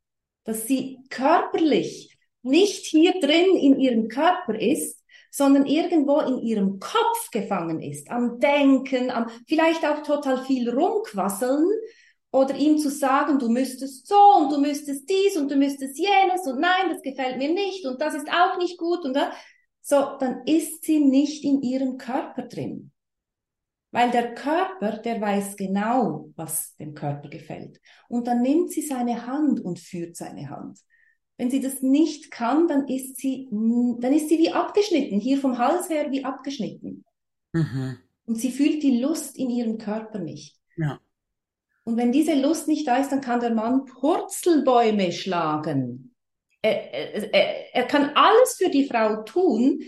dass sie körperlich nicht hier drin in ihrem Körper ist, sondern irgendwo in ihrem Kopf gefangen ist, am Denken, am vielleicht auch total viel rumquasseln, oder ihm zu sagen, du müsstest so und du müsstest dies und du müsstest jenes und nein, das gefällt mir nicht und das ist auch nicht gut und da, so, dann ist sie nicht in ihrem Körper drin. Weil der Körper, der weiß genau, was dem Körper gefällt. Und dann nimmt sie seine Hand und führt seine Hand. Wenn sie das nicht kann, dann ist sie, dann ist sie wie abgeschnitten, hier vom Hals her wie abgeschnitten. Mhm. Und sie fühlt die Lust in ihrem Körper nicht. Ja. Und wenn diese Lust nicht da ist, dann kann der Mann Purzelbäume schlagen. Er, er, er kann alles für die Frau tun.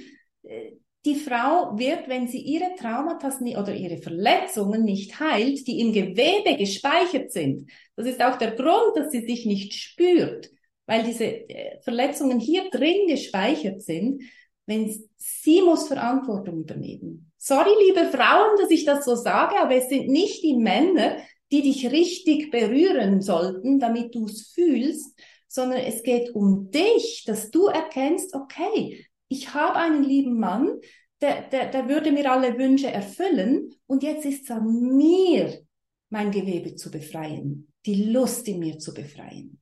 Die Frau wird, wenn sie ihre Traumata oder ihre Verletzungen nicht heilt, die im Gewebe gespeichert sind, das ist auch der Grund, dass sie sich nicht spürt, weil diese äh, Verletzungen hier drin gespeichert sind, wenn sie muss Verantwortung übernehmen. Sorry, liebe Frauen, dass ich das so sage, aber es sind nicht die Männer, die dich richtig berühren sollten, damit du es fühlst, sondern es geht um dich, dass du erkennst, okay, ich habe einen lieben Mann, der, der, der würde mir alle Wünsche erfüllen und jetzt ist es an mir, mein Gewebe zu befreien, die Lust in mir zu befreien.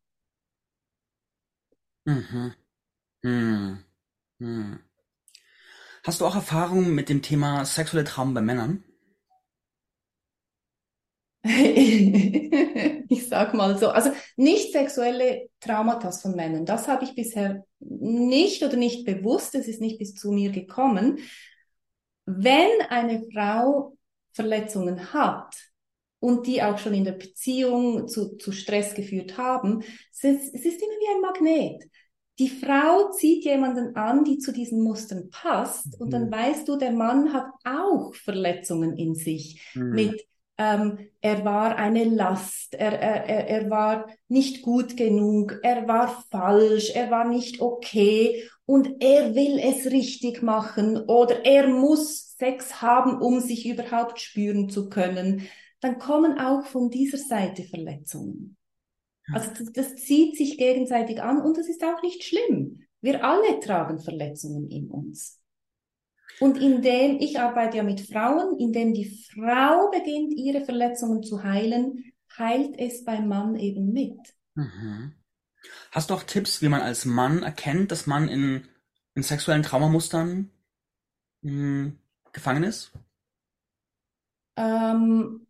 Mhm. Hm. Hast du auch Erfahrungen mit dem Thema sexuelle Traum bei Männern? *laughs* ich sag mal so, also nicht sexuelle Traumata von Männern, das habe ich bisher nicht oder nicht bewusst, es ist nicht bis zu mir gekommen. Wenn eine Frau Verletzungen hat und die auch schon in der Beziehung zu, zu Stress geführt haben, es ist, es ist immer wie ein Magnet. Die Frau zieht jemanden an, die zu diesen Mustern passt, und dann mhm. weißt du, der Mann hat auch Verletzungen in sich mhm. mit ähm, er war eine Last, er, er, er war nicht gut genug, er war falsch, er war nicht okay und er will es richtig machen oder er muss Sex haben, um sich überhaupt spüren zu können, dann kommen auch von dieser Seite Verletzungen. Also das, das zieht sich gegenseitig an und das ist auch nicht schlimm. Wir alle tragen Verletzungen in uns. Und indem, ich arbeite ja mit Frauen, indem die Frau beginnt, ihre Verletzungen zu heilen, heilt es beim Mann eben mit. Mhm. Hast du auch Tipps, wie man als Mann erkennt, dass man in, in sexuellen Traumamustern mh, hm, gefangen ist? Ähm,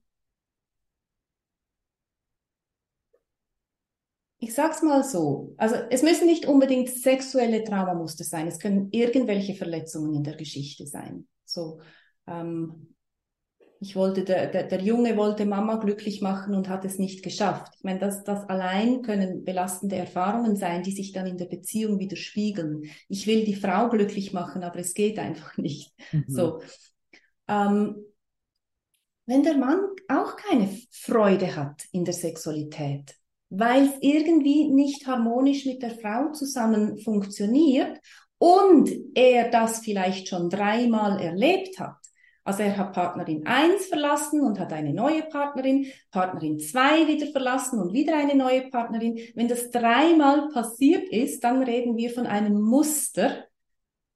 ich sag's mal so. Also es müssen nicht unbedingt sexuelle Traumamuster sein. Es können irgendwelche Verletzungen in der Geschichte sein. So, ähm, ich wollte, der, der, der Junge wollte Mama glücklich machen und hat es nicht geschafft. Ich meine, das, das allein können belastende Erfahrungen sein, die sich dann in der Beziehung widerspiegeln. Ich will die Frau glücklich machen, aber es geht einfach nicht. Mhm. So. Ähm, wenn der Mann auch keine Freude hat in der Sexualität, weil es irgendwie nicht harmonisch mit der Frau zusammen funktioniert und er das vielleicht schon dreimal erlebt hat, also er hat Partnerin 1 verlassen und hat eine neue Partnerin, Partnerin 2 wieder verlassen und wieder eine neue Partnerin. Wenn das dreimal passiert ist, dann reden wir von einem Muster.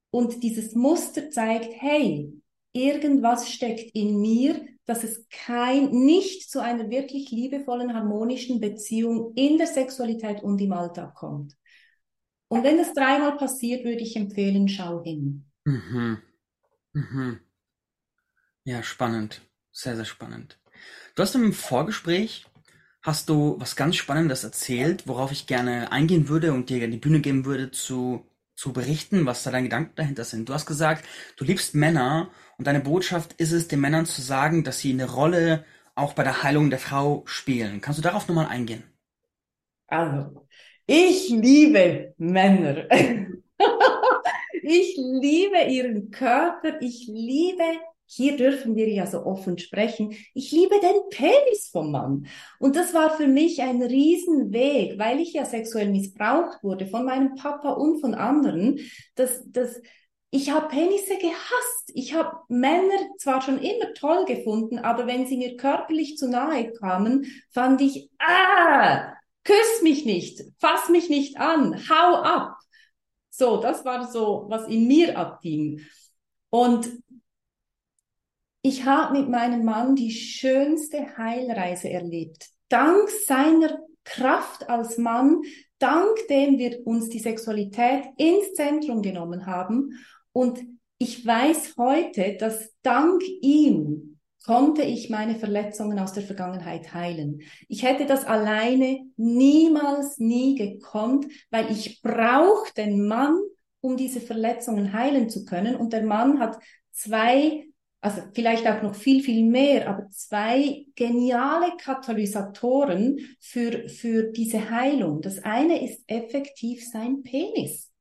Und dieses Muster zeigt, hey, irgendwas steckt in mir, dass es kein, nicht zu einer wirklich liebevollen, harmonischen Beziehung in der Sexualität und im Alltag kommt. Und wenn das dreimal passiert, würde ich empfehlen, schau hin. Mhm. Mhm. Ja, spannend. Sehr, sehr spannend. Du hast im Vorgespräch hast du was ganz Spannendes erzählt, worauf ich gerne eingehen würde und dir die Bühne geben würde zu, zu berichten, was da deine Gedanken dahinter sind. Du hast gesagt, du liebst Männer und deine Botschaft ist es, den Männern zu sagen, dass sie eine Rolle auch bei der Heilung der Frau spielen. Kannst du darauf nochmal eingehen? Also, ich liebe Männer. *laughs* ich liebe ihren Körper. Ich liebe hier dürfen wir ja so offen sprechen. Ich liebe den Penis vom Mann. Und das war für mich ein Riesenweg, weil ich ja sexuell missbraucht wurde von meinem Papa und von anderen, dass, dass ich habe Penisse gehasst. Ich habe Männer zwar schon immer toll gefunden, aber wenn sie mir körperlich zu nahe kamen, fand ich, ah, küss mich nicht, fass mich nicht an, hau ab. So, das war so, was in mir abging. Und ich habe mit meinem Mann die schönste Heilreise erlebt. Dank seiner Kraft als Mann, dank dem wir uns die Sexualität ins Zentrum genommen haben. Und ich weiß heute, dass dank ihm konnte ich meine Verletzungen aus der Vergangenheit heilen. Ich hätte das alleine niemals, nie gekonnt, weil ich brauche den Mann, um diese Verletzungen heilen zu können. Und der Mann hat zwei also vielleicht auch noch viel, viel mehr, aber zwei geniale Katalysatoren für, für diese Heilung. Das eine ist effektiv sein Penis.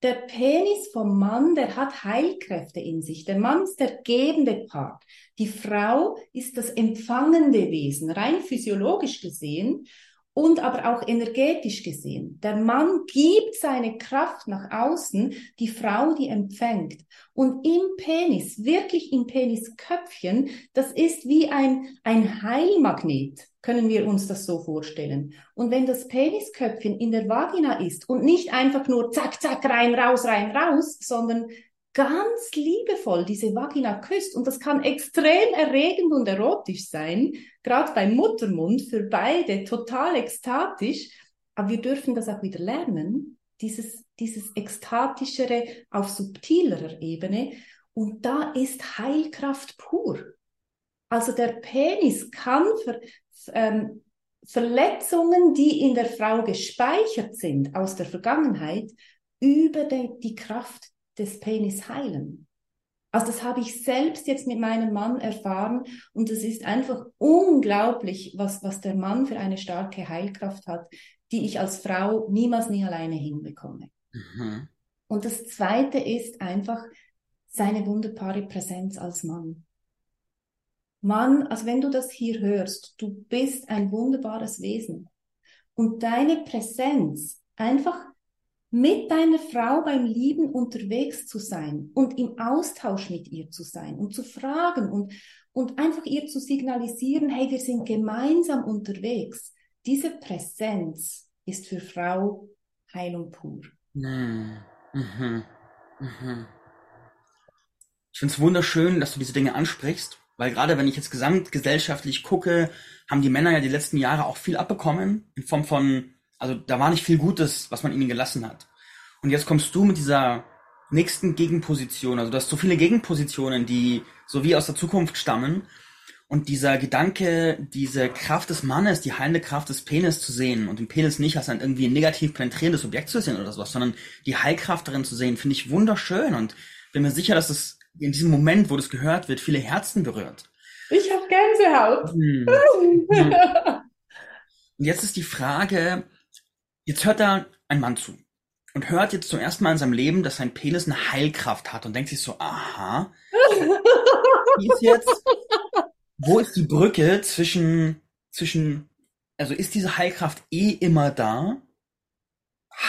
Der Penis vom Mann, der hat Heilkräfte in sich. Der Mann ist der gebende Part. Die Frau ist das empfangende Wesen, rein physiologisch gesehen und aber auch energetisch gesehen. Der Mann gibt seine Kraft nach außen, die Frau, die empfängt. Und im Penis, wirklich im Penisköpfchen, das ist wie ein, ein Heilmagnet, können wir uns das so vorstellen. Und wenn das Penisköpfchen in der Vagina ist und nicht einfach nur zack, zack, rein, raus, rein, raus, sondern ganz liebevoll diese Vagina küsst. Und das kann extrem erregend und erotisch sein, gerade beim Muttermund, für beide total ekstatisch. Aber wir dürfen das auch wieder lernen, dieses, dieses ekstatischere auf subtilerer Ebene. Und da ist Heilkraft pur. Also der Penis kann ver, ähm, Verletzungen, die in der Frau gespeichert sind aus der Vergangenheit, über die, die Kraft des Penis heilen. Also das habe ich selbst jetzt mit meinem Mann erfahren und es ist einfach unglaublich, was, was der Mann für eine starke Heilkraft hat, die ich als Frau niemals nie alleine hinbekomme. Mhm. Und das Zweite ist einfach seine wunderbare Präsenz als Mann. Mann, also wenn du das hier hörst, du bist ein wunderbares Wesen. Und deine Präsenz, einfach mit deiner Frau beim Lieben unterwegs zu sein und im Austausch mit ihr zu sein und zu fragen und, und einfach ihr zu signalisieren, hey, wir sind gemeinsam unterwegs. Diese Präsenz ist für Frau Heilung pur. Mhm. Mhm. Mhm. Ich finde es wunderschön, dass du diese Dinge ansprichst, weil gerade wenn ich jetzt gesamtgesellschaftlich gucke, haben die Männer ja die letzten Jahre auch viel abbekommen in Form von also da war nicht viel Gutes, was man ihnen gelassen hat. Und jetzt kommst du mit dieser nächsten Gegenposition. Also du hast so viele Gegenpositionen, die so wie aus der Zukunft stammen. Und dieser Gedanke, diese Kraft des Mannes, die heilende Kraft des Penis zu sehen und den Penis nicht als ein irgendwie negativ penetrierendes Objekt zu sehen oder sowas, sondern die Heilkraft darin zu sehen, finde ich wunderschön und bin mir sicher, dass es in diesem Moment, wo das gehört wird, viele Herzen berührt. Ich habe Gänsehaut. Hm. *laughs* Hm. Und jetzt ist die Frage, jetzt hört da ein Mann zu und hört jetzt zum ersten Mal in seinem Leben, dass sein Penis eine Heilkraft hat und denkt sich so, aha, *laughs* ist jetzt, wo ist die Brücke zwischen, zwischen, also ist diese Heilkraft eh immer da?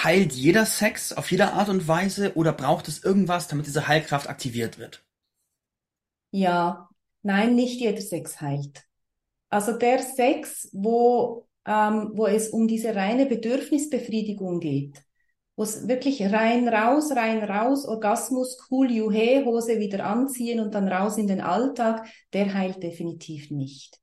Heilt jeder Sex auf jede Art und Weise oder braucht es irgendwas, damit diese Heilkraft aktiviert wird? Ja, nein, nicht jeder Sex heilt. Also der Sex, wo, ähm, wo es um diese reine Bedürfnisbefriedigung geht, wo es wirklich rein, raus, rein, raus, Orgasmus, cool, juhe, Hose wieder anziehen und dann raus in den Alltag, der heilt definitiv nicht.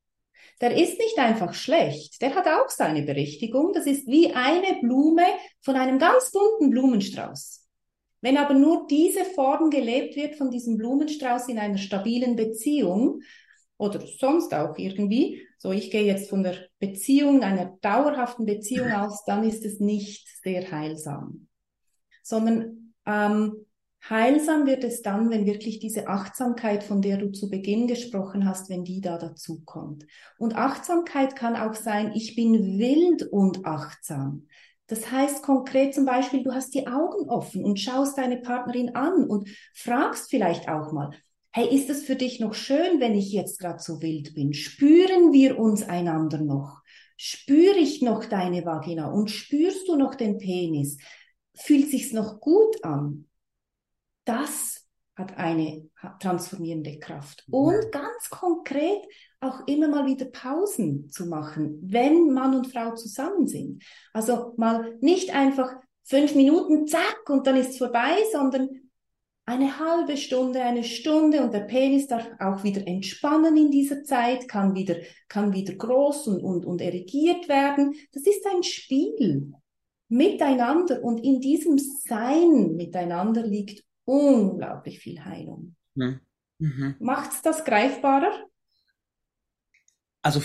Der ist nicht einfach schlecht, der hat auch seine Berechtigung. Das ist wie eine Blume von einem ganz bunten Blumenstrauß. Wenn aber nur diese Form gelebt wird von diesem Blumenstrauß in einer stabilen Beziehung oder sonst auch irgendwie, so ich gehe jetzt von der Beziehung, einer dauerhaften Beziehung aus, dann ist es nicht sehr heilsam. Sondern ähm, heilsam wird es dann, wenn wirklich diese Achtsamkeit, von der du zu Beginn gesprochen hast, wenn die da dazu kommt. Und Achtsamkeit kann auch sein, ich bin wild und achtsam. Das heißt konkret zum Beispiel, du hast die Augen offen und schaust deine Partnerin an und fragst vielleicht auch mal, hey, ist es für dich noch schön, wenn ich jetzt gerade so wild bin? Spüren wir uns einander noch? Spüre ich noch deine Vagina und spürst du noch den Penis? Fühlt sich's noch gut an? Das hat eine transformierende Kraft. Und ganz konkret auch immer mal wieder Pausen zu machen, wenn Mann und Frau zusammen sind. Also mal nicht einfach fünf Minuten, zack, und dann ist es vorbei, sondern eine halbe Stunde, eine Stunde und der Penis darf auch wieder entspannen in dieser Zeit, kann wieder, kann wieder groß und, und, und erigiert werden. Das ist ein Spiel miteinander und in diesem Sein miteinander liegt unglaublich viel Heilung. Mhm. Mhm. Macht's das greifbarer? Also,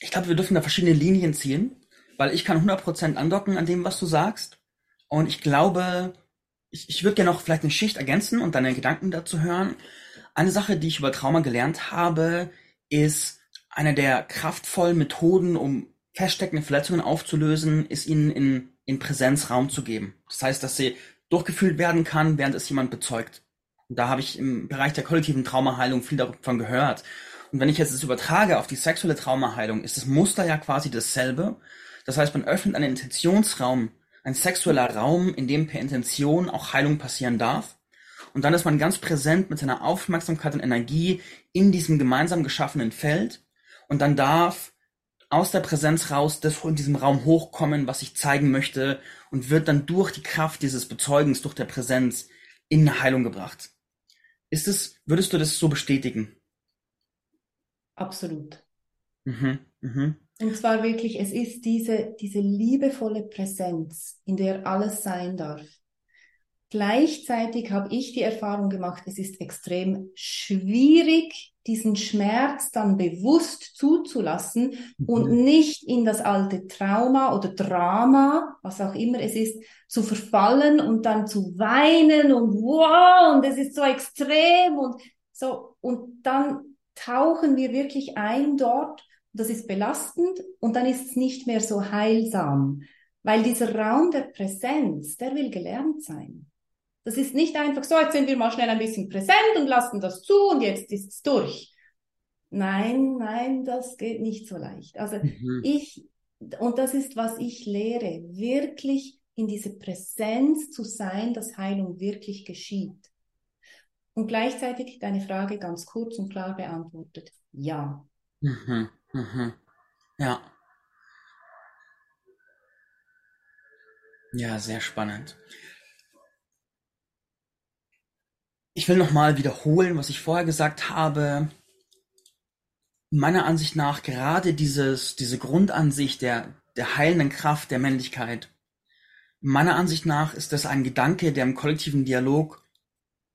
ich glaube, wir dürfen da verschiedene Linien ziehen, weil ich kann 100% andocken an dem, was du sagst. Und ich glaube, ich, ich würde gerne noch vielleicht eine Schicht ergänzen und deine Gedanken dazu hören. Eine Sache, die ich über Trauma gelernt habe, ist eine der kraftvollen Methoden, um feststeckende Verletzungen aufzulösen, ist ihnen in, in Präsenz Raum zu geben. Das heißt, dass sie durchgefühlt werden kann, während es jemand bezeugt. Und da habe ich im Bereich der kollektiven Traumaheilung viel davon gehört. Und wenn ich jetzt das übertrage auf die sexuelle Traumaheilung, ist das Muster ja quasi dasselbe. Das heißt, man öffnet einen Intentionsraum ein sexueller Raum, in dem per Intention auch Heilung passieren darf. Und dann ist man ganz präsent mit seiner Aufmerksamkeit und Energie in diesem gemeinsam geschaffenen Feld. Und dann darf aus der Präsenz raus das in diesem Raum hochkommen, was ich zeigen möchte und wird dann durch die Kraft dieses Bezeugens, durch der Präsenz in eine Heilung gebracht. Ist es, würdest du das so bestätigen? Absolut. Mhm, mhm. Und zwar wirklich, es ist diese, diese liebevolle Präsenz, in der alles sein darf. Gleichzeitig habe ich die Erfahrung gemacht, es ist extrem schwierig, diesen Schmerz dann bewusst zuzulassen mhm. und nicht in das alte Trauma oder Drama, was auch immer es ist, zu verfallen und dann zu weinen und wow, und es ist so extrem und so, und dann tauchen wir wirklich ein dort das ist belastend und dann ist es nicht mehr so heilsam, weil dieser Raum der Präsenz, der will gelernt sein. Das ist nicht einfach so, jetzt sind wir mal schnell ein bisschen präsent und lassen das zu und jetzt ist es durch. Nein, nein, das geht nicht so leicht. Also mhm. ich, und das ist, was ich lehre, wirklich in diese Präsenz zu sein, dass Heilung wirklich geschieht. Und gleichzeitig deine Frage ganz kurz und klar beantwortet. Ja. Mhm. Mhm. Ja. Ja, sehr spannend. Ich will nochmal wiederholen, was ich vorher gesagt habe. Meiner Ansicht nach gerade dieses, diese Grundansicht der, der heilenden Kraft der Männlichkeit Meiner Ansicht nach ist das ein Gedanke, der im kollektiven Dialog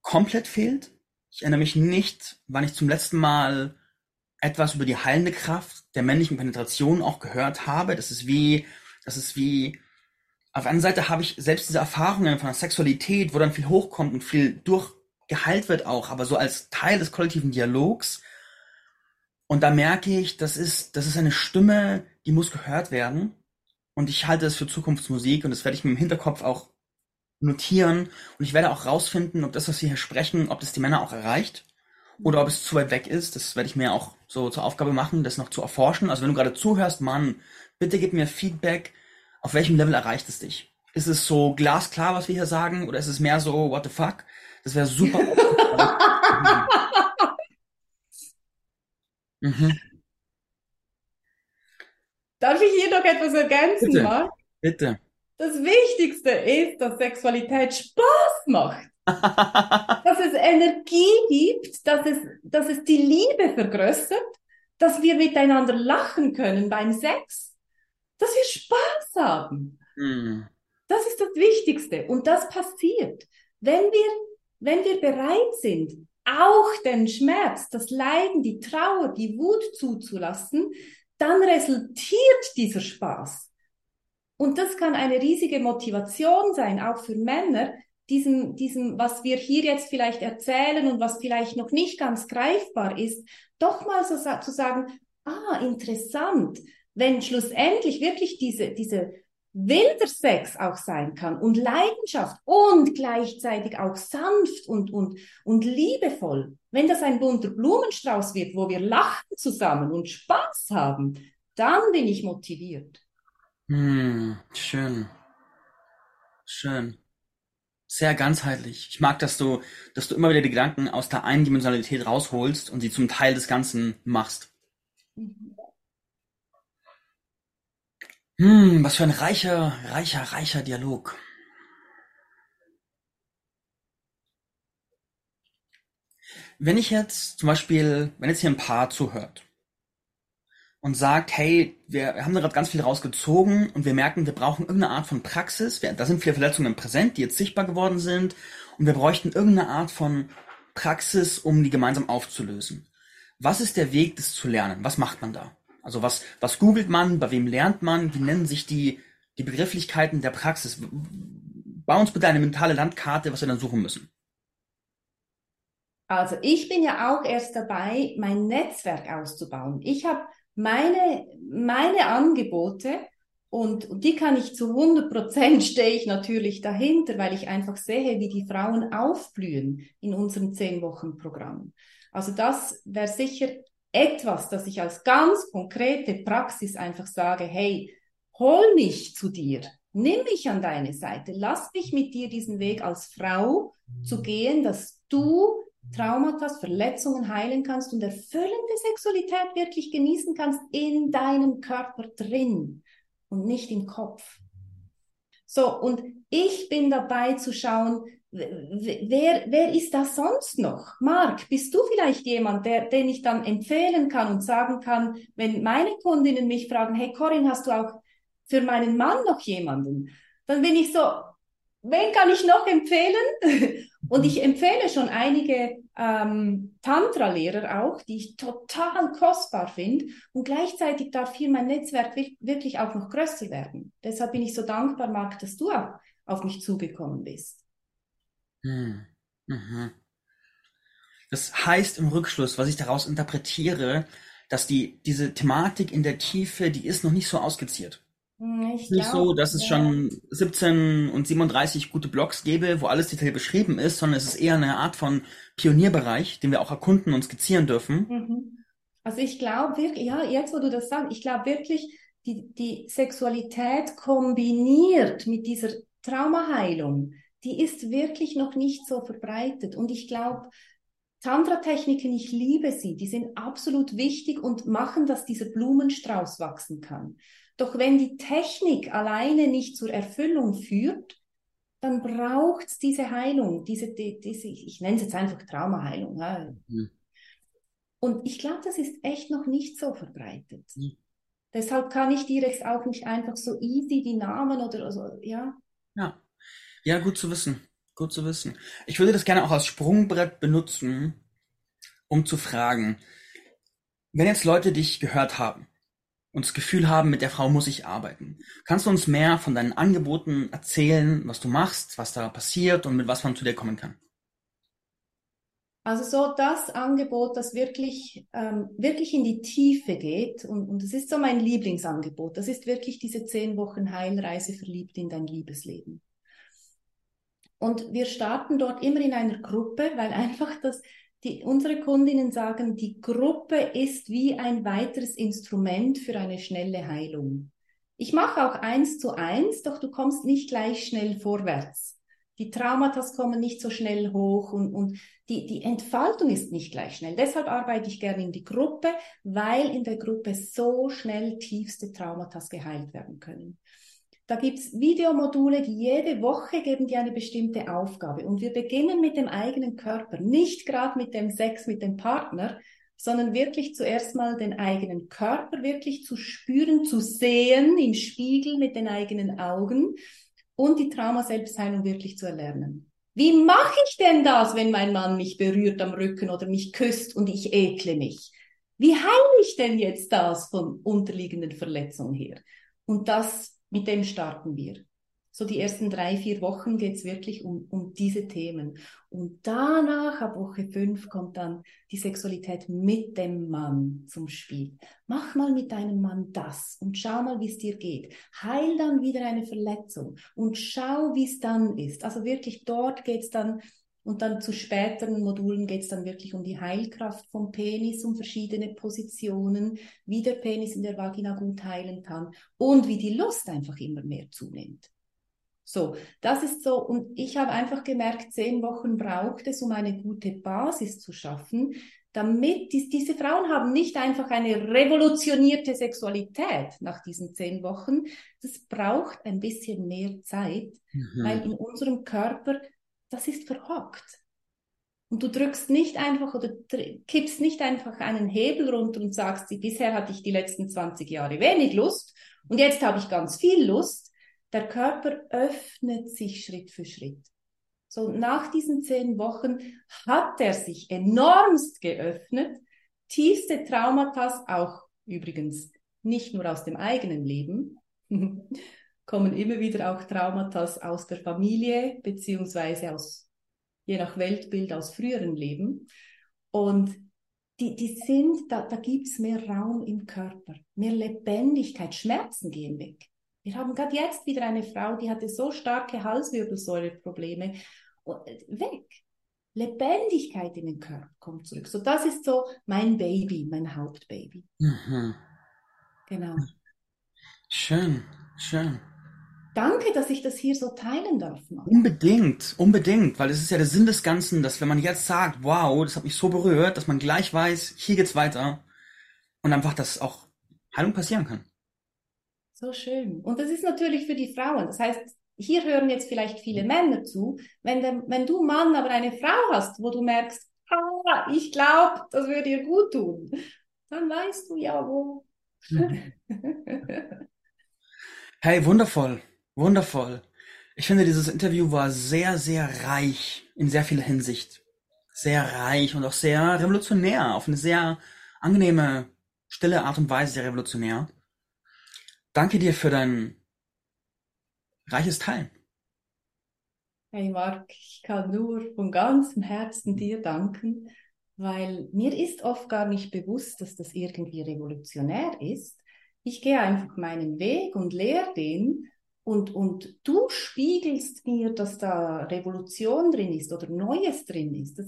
komplett fehlt. Ich erinnere mich nicht, wann ich zum letzten Mal etwas über die heilende Kraft der männlichen Penetration auch gehört habe. Das ist wie, das ist wie, auf der einen Seite habe ich selbst diese Erfahrungen von der Sexualität, wo dann viel hochkommt und viel durchgeheilt wird auch, aber so als Teil des kollektiven Dialogs. Und da merke ich, das ist, das ist eine Stimme, die muss gehört werden. Und ich halte es für Zukunftsmusik und das werde ich mir im Hinterkopf auch notieren. Und ich werde auch rausfinden, ob das, was wir hier sprechen, ob das die Männer auch erreicht oder ob es zu weit weg ist. Das werde ich mir auch so zur Aufgabe machen, das noch zu erforschen. Also wenn du gerade zuhörst, Mann, bitte gib mir Feedback. Auf welchem Level erreicht es dich? Ist es so glasklar, was wir hier sagen, oder ist es mehr so, what the fuck? Das wäre super. *laughs* mhm. Darf ich hier noch etwas ergänzen, Bitte. Marc? Bitte. Das Wichtigste ist, dass Sexualität Spaß macht. Dass es Energie gibt, dass es, dass es die Liebe vergrößert, dass wir miteinander lachen können beim Sex, dass wir Spaß haben. Mm. Das ist das Wichtigste. Und das passiert, wenn wir, wenn wir bereit sind, auch den Schmerz, das Leiden, die Trauer, die Wut zuzulassen, dann resultiert dieser Spaß. Und das kann eine riesige Motivation sein, auch für Männer, diesem, diesem, was wir hier jetzt vielleicht erzählen und was vielleicht noch nicht ganz greifbar ist, doch mal so zu sagen, ah, interessant, wenn schlussendlich wirklich diese, diese wilder Sex auch sein kann und Leidenschaft und gleichzeitig auch sanft und, und, und liebevoll. Wenn das ein bunter Blumenstrauß wird, wo wir lachen zusammen und Spaß haben, dann bin ich motiviert. Hm, schön. Schön. Sehr ganzheitlich. Ich mag, dass du, dass du immer wieder die Gedanken aus der Eindimensionalität rausholst und sie zum Teil des Ganzen machst. Hm, was für ein reicher, reicher, reicher Dialog. Wenn ich jetzt zum Beispiel, wenn jetzt hier ein Paar zuhört und sagt, hey, wir haben da gerade ganz viel rausgezogen und wir merken, wir brauchen irgendeine Art von Praxis, wir, da sind viele Verletzungen präsent, die jetzt sichtbar geworden sind und wir bräuchten irgendeine Art von Praxis, um die gemeinsam aufzulösen. Was ist der Weg, das zu lernen? Was macht man da? Also was, was googelt man, bei wem lernt man, wie nennen sich die, die Begrifflichkeiten der Praxis? Bau uns bitte eine mentale Landkarte, was wir dann suchen müssen. Also ich bin ja auch erst dabei, mein Netzwerk auszubauen. Ich habe meine, meine Angebote und, und die kann ich zu 100 Prozent *laughs* stehe ich natürlich dahinter, weil ich einfach sehe, wie die Frauen aufblühen in unserem 10 Wochen Programm. Also das wäre sicher etwas, dass ich als ganz konkrete Praxis einfach sage, hey, hol mich zu dir, nimm mich an deine Seite, lass mich mit dir diesen Weg als Frau zu gehen, dass du Traumata, Verletzungen heilen kannst und erfüllende Sexualität wirklich genießen kannst in deinem Körper drin und nicht im Kopf. So, und ich bin dabei zu schauen, wer, wer ist das sonst noch? Marc, bist du vielleicht jemand, der, den ich dann empfehlen kann und sagen kann, wenn meine Kundinnen mich fragen, hey Corinne, hast du auch für meinen Mann noch jemanden? Dann bin ich so, wen kann ich noch empfehlen? *laughs* Und ich empfehle schon einige ähm, Tantra-Lehrer auch, die ich total kostbar finde. Und gleichzeitig darf hier mein Netzwerk wirklich auch noch größer werden. Deshalb bin ich so dankbar, Marc, dass du auch auf mich zugekommen bist. Hm. Mhm. Das heißt im Rückschluss, was ich daraus interpretiere, dass die, diese Thematik in der Tiefe, die ist noch nicht so ausgeziert. Hm, ich nicht glaub, so, dass es ja. schon 17 und 37 gute Blogs gäbe, wo alles detailliert beschrieben ist, sondern es ist eher eine Art von Pionierbereich, den wir auch erkunden und skizzieren dürfen. Mhm. Also ich glaube wirklich, ja, jetzt wo du das sagst, ich glaube wirklich, die, die Sexualität kombiniert mit dieser Traumaheilung, die ist wirklich noch nicht so verbreitet. Und ich glaube, Tantra-Techniken, ich liebe sie, die sind absolut wichtig und machen, dass dieser Blumenstrauß wachsen kann. Doch wenn die Technik alleine nicht zur Erfüllung führt, dann braucht es diese Heilung, diese, die, diese, ich nenne es jetzt einfach Traumaheilung. Mhm. Und ich glaube, das ist echt noch nicht so verbreitet. Mhm. Deshalb kann ich dir jetzt auch nicht einfach so easy die Namen oder so, ja, Ja. Ja, gut zu wissen. Gut zu wissen. Ich würde das gerne auch als Sprungbrett benutzen, um zu fragen, wenn jetzt Leute dich gehört haben und das Gefühl haben, mit der Frau muss ich arbeiten, kannst du uns mehr von deinen Angeboten erzählen, was du machst, was da passiert und mit was man zu dir kommen kann? Also so das Angebot, das wirklich, ähm, wirklich in die Tiefe geht und, und das ist so mein Lieblingsangebot. Das ist wirklich diese zehn Wochen Heilreise verliebt in dein Liebesleben. Und wir starten dort immer in einer Gruppe, weil *laughs* einfach das, die, unsere Kundinnen sagen, die Gruppe ist wie ein weiteres Instrument für eine schnelle Heilung. Ich mache auch eins zu eins, doch du kommst nicht gleich schnell vorwärts. Die Traumata kommen nicht so schnell hoch und, und die, die Entfaltung ist nicht gleich schnell. Deshalb arbeite ich gerne in die Gruppe, weil in der Gruppe so schnell tiefste Traumata geheilt werden können. Da gibt's Videomodule, die jede Woche geben dir eine bestimmte Aufgabe. Und wir beginnen mit dem eigenen Körper, nicht gerade mit dem Sex mit dem Partner, sondern wirklich zuerst mal den eigenen Körper wirklich zu spüren, zu sehen im Spiegel mit den eigenen Augen und die Trauma-Selbstheilung wirklich zu erlernen. Wie mache ich denn das, wenn mein Mann mich berührt am Rücken oder mich küsst und ich ekle mich? Wie heile ich denn jetzt das von unterliegenden Verletzungen her? Und das, mit dem starten wir. So die ersten drei, vier Wochen geht's wirklich um, um diese Themen. Und danach, ab Woche fünf, kommt dann die Sexualität mit dem Mann zum Spiel. Mach mal mit deinem Mann das und schau mal, wie es dir geht. Heil dann wieder eine Verletzung und schau, wie es dann ist. Also wirklich dort geht's dann und dann zu späteren Modulen geht's dann wirklich um die Heilkraft vom Penis, um verschiedene Positionen, wie der Penis in der Vagina gut heilen kann und wie die Lust einfach immer mehr zunimmt. So, das ist so, und ich habe einfach gemerkt, zehn Wochen braucht es, um eine gute Basis zu schaffen, damit die, diese Frauen haben nicht einfach eine revolutionierte Sexualität nach diesen zehn Wochen. Das braucht ein bisschen mehr Zeit, mhm. weil in unserem Körper, das ist verhockt. Und du drückst nicht einfach oder kippst nicht einfach einen Hebel runter und sagst, bisher hatte ich die letzten 20 Jahre wenig Lust und jetzt habe ich ganz viel Lust, der Körper öffnet sich Schritt für Schritt. So nach diesen zehn Wochen hat er sich enormst geöffnet. Tiefste Traumata, auch übrigens nicht nur aus dem eigenen Leben, kommen immer wieder auch Traumata aus der Familie, beziehungsweise aus, je nach Weltbild aus früheren Leben. Und die, die sind, da, da gibt's mehr Raum im Körper, mehr Lebendigkeit, Schmerzen gehen weg. Wir haben gerade jetzt wieder eine Frau, die hatte so starke Halswirbelsäureprobleme. Äh, weg. Lebendigkeit in den Körper kommt zurück. So, das ist so mein Baby, mein Hauptbaby. Mhm. Genau. Schön, schön. Danke, dass ich das hier so teilen darf. Mann. Unbedingt, unbedingt, weil es ist ja der Sinn des Ganzen, dass wenn man jetzt sagt, wow, das hat mich so berührt, dass man gleich weiß, hier geht's weiter und einfach, dass auch Heilung passieren kann. So schön. Und das ist natürlich für die Frauen. Das heißt, hier hören jetzt vielleicht viele Männer zu. Wenn, der, wenn du Mann aber eine Frau hast, wo du merkst, ah, ich glaube, das würde ihr gut tun, dann weißt du ja wo. *laughs* hey, wundervoll, wundervoll. Ich finde, dieses Interview war sehr, sehr reich in sehr vieler Hinsicht. Sehr reich und auch sehr revolutionär, auf eine sehr angenehme, stille Art und Weise sehr revolutionär. Danke dir für dein reiches Teilen. Hey Marc, ich kann nur von ganzem Herzen dir danken, weil mir ist oft gar nicht bewusst, dass das irgendwie revolutionär ist. Ich gehe einfach meinen Weg und lehre den und, und du spiegelst mir, dass da Revolution drin ist oder Neues drin ist. Das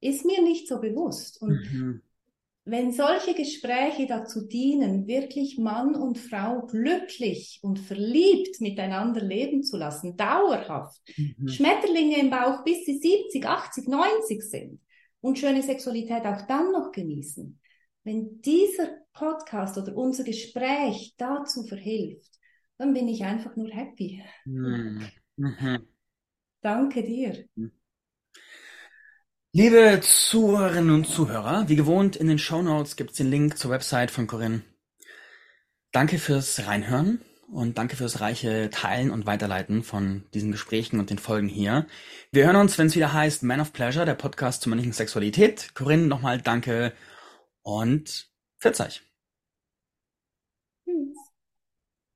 ist mir nicht so bewusst. Und mhm wenn solche Gespräche dazu dienen, wirklich Mann und Frau glücklich und verliebt miteinander leben zu lassen, dauerhaft, mhm. Schmetterlinge im Bauch, bis sie 70, 80, 90 sind und schöne Sexualität auch dann noch genießen, wenn dieser Podcast oder unser Gespräch dazu verhilft, dann bin ich einfach nur happy. Mhm. Mhm. Danke dir. Mhm. Liebe Zuhörerinnen und Zuhörer, wie gewohnt in den Show Notes gibt es den Link zur Website von Corinne. Danke fürs Reinhören und danke fürs reiche Teilen und Weiterleiten von diesen Gesprächen und den Folgen hier. Wir hören uns, wenn es wieder heißt Man of Pleasure, der Podcast zur männlichen Sexualität. Corinne, nochmal danke und Verzeih. Tschüss.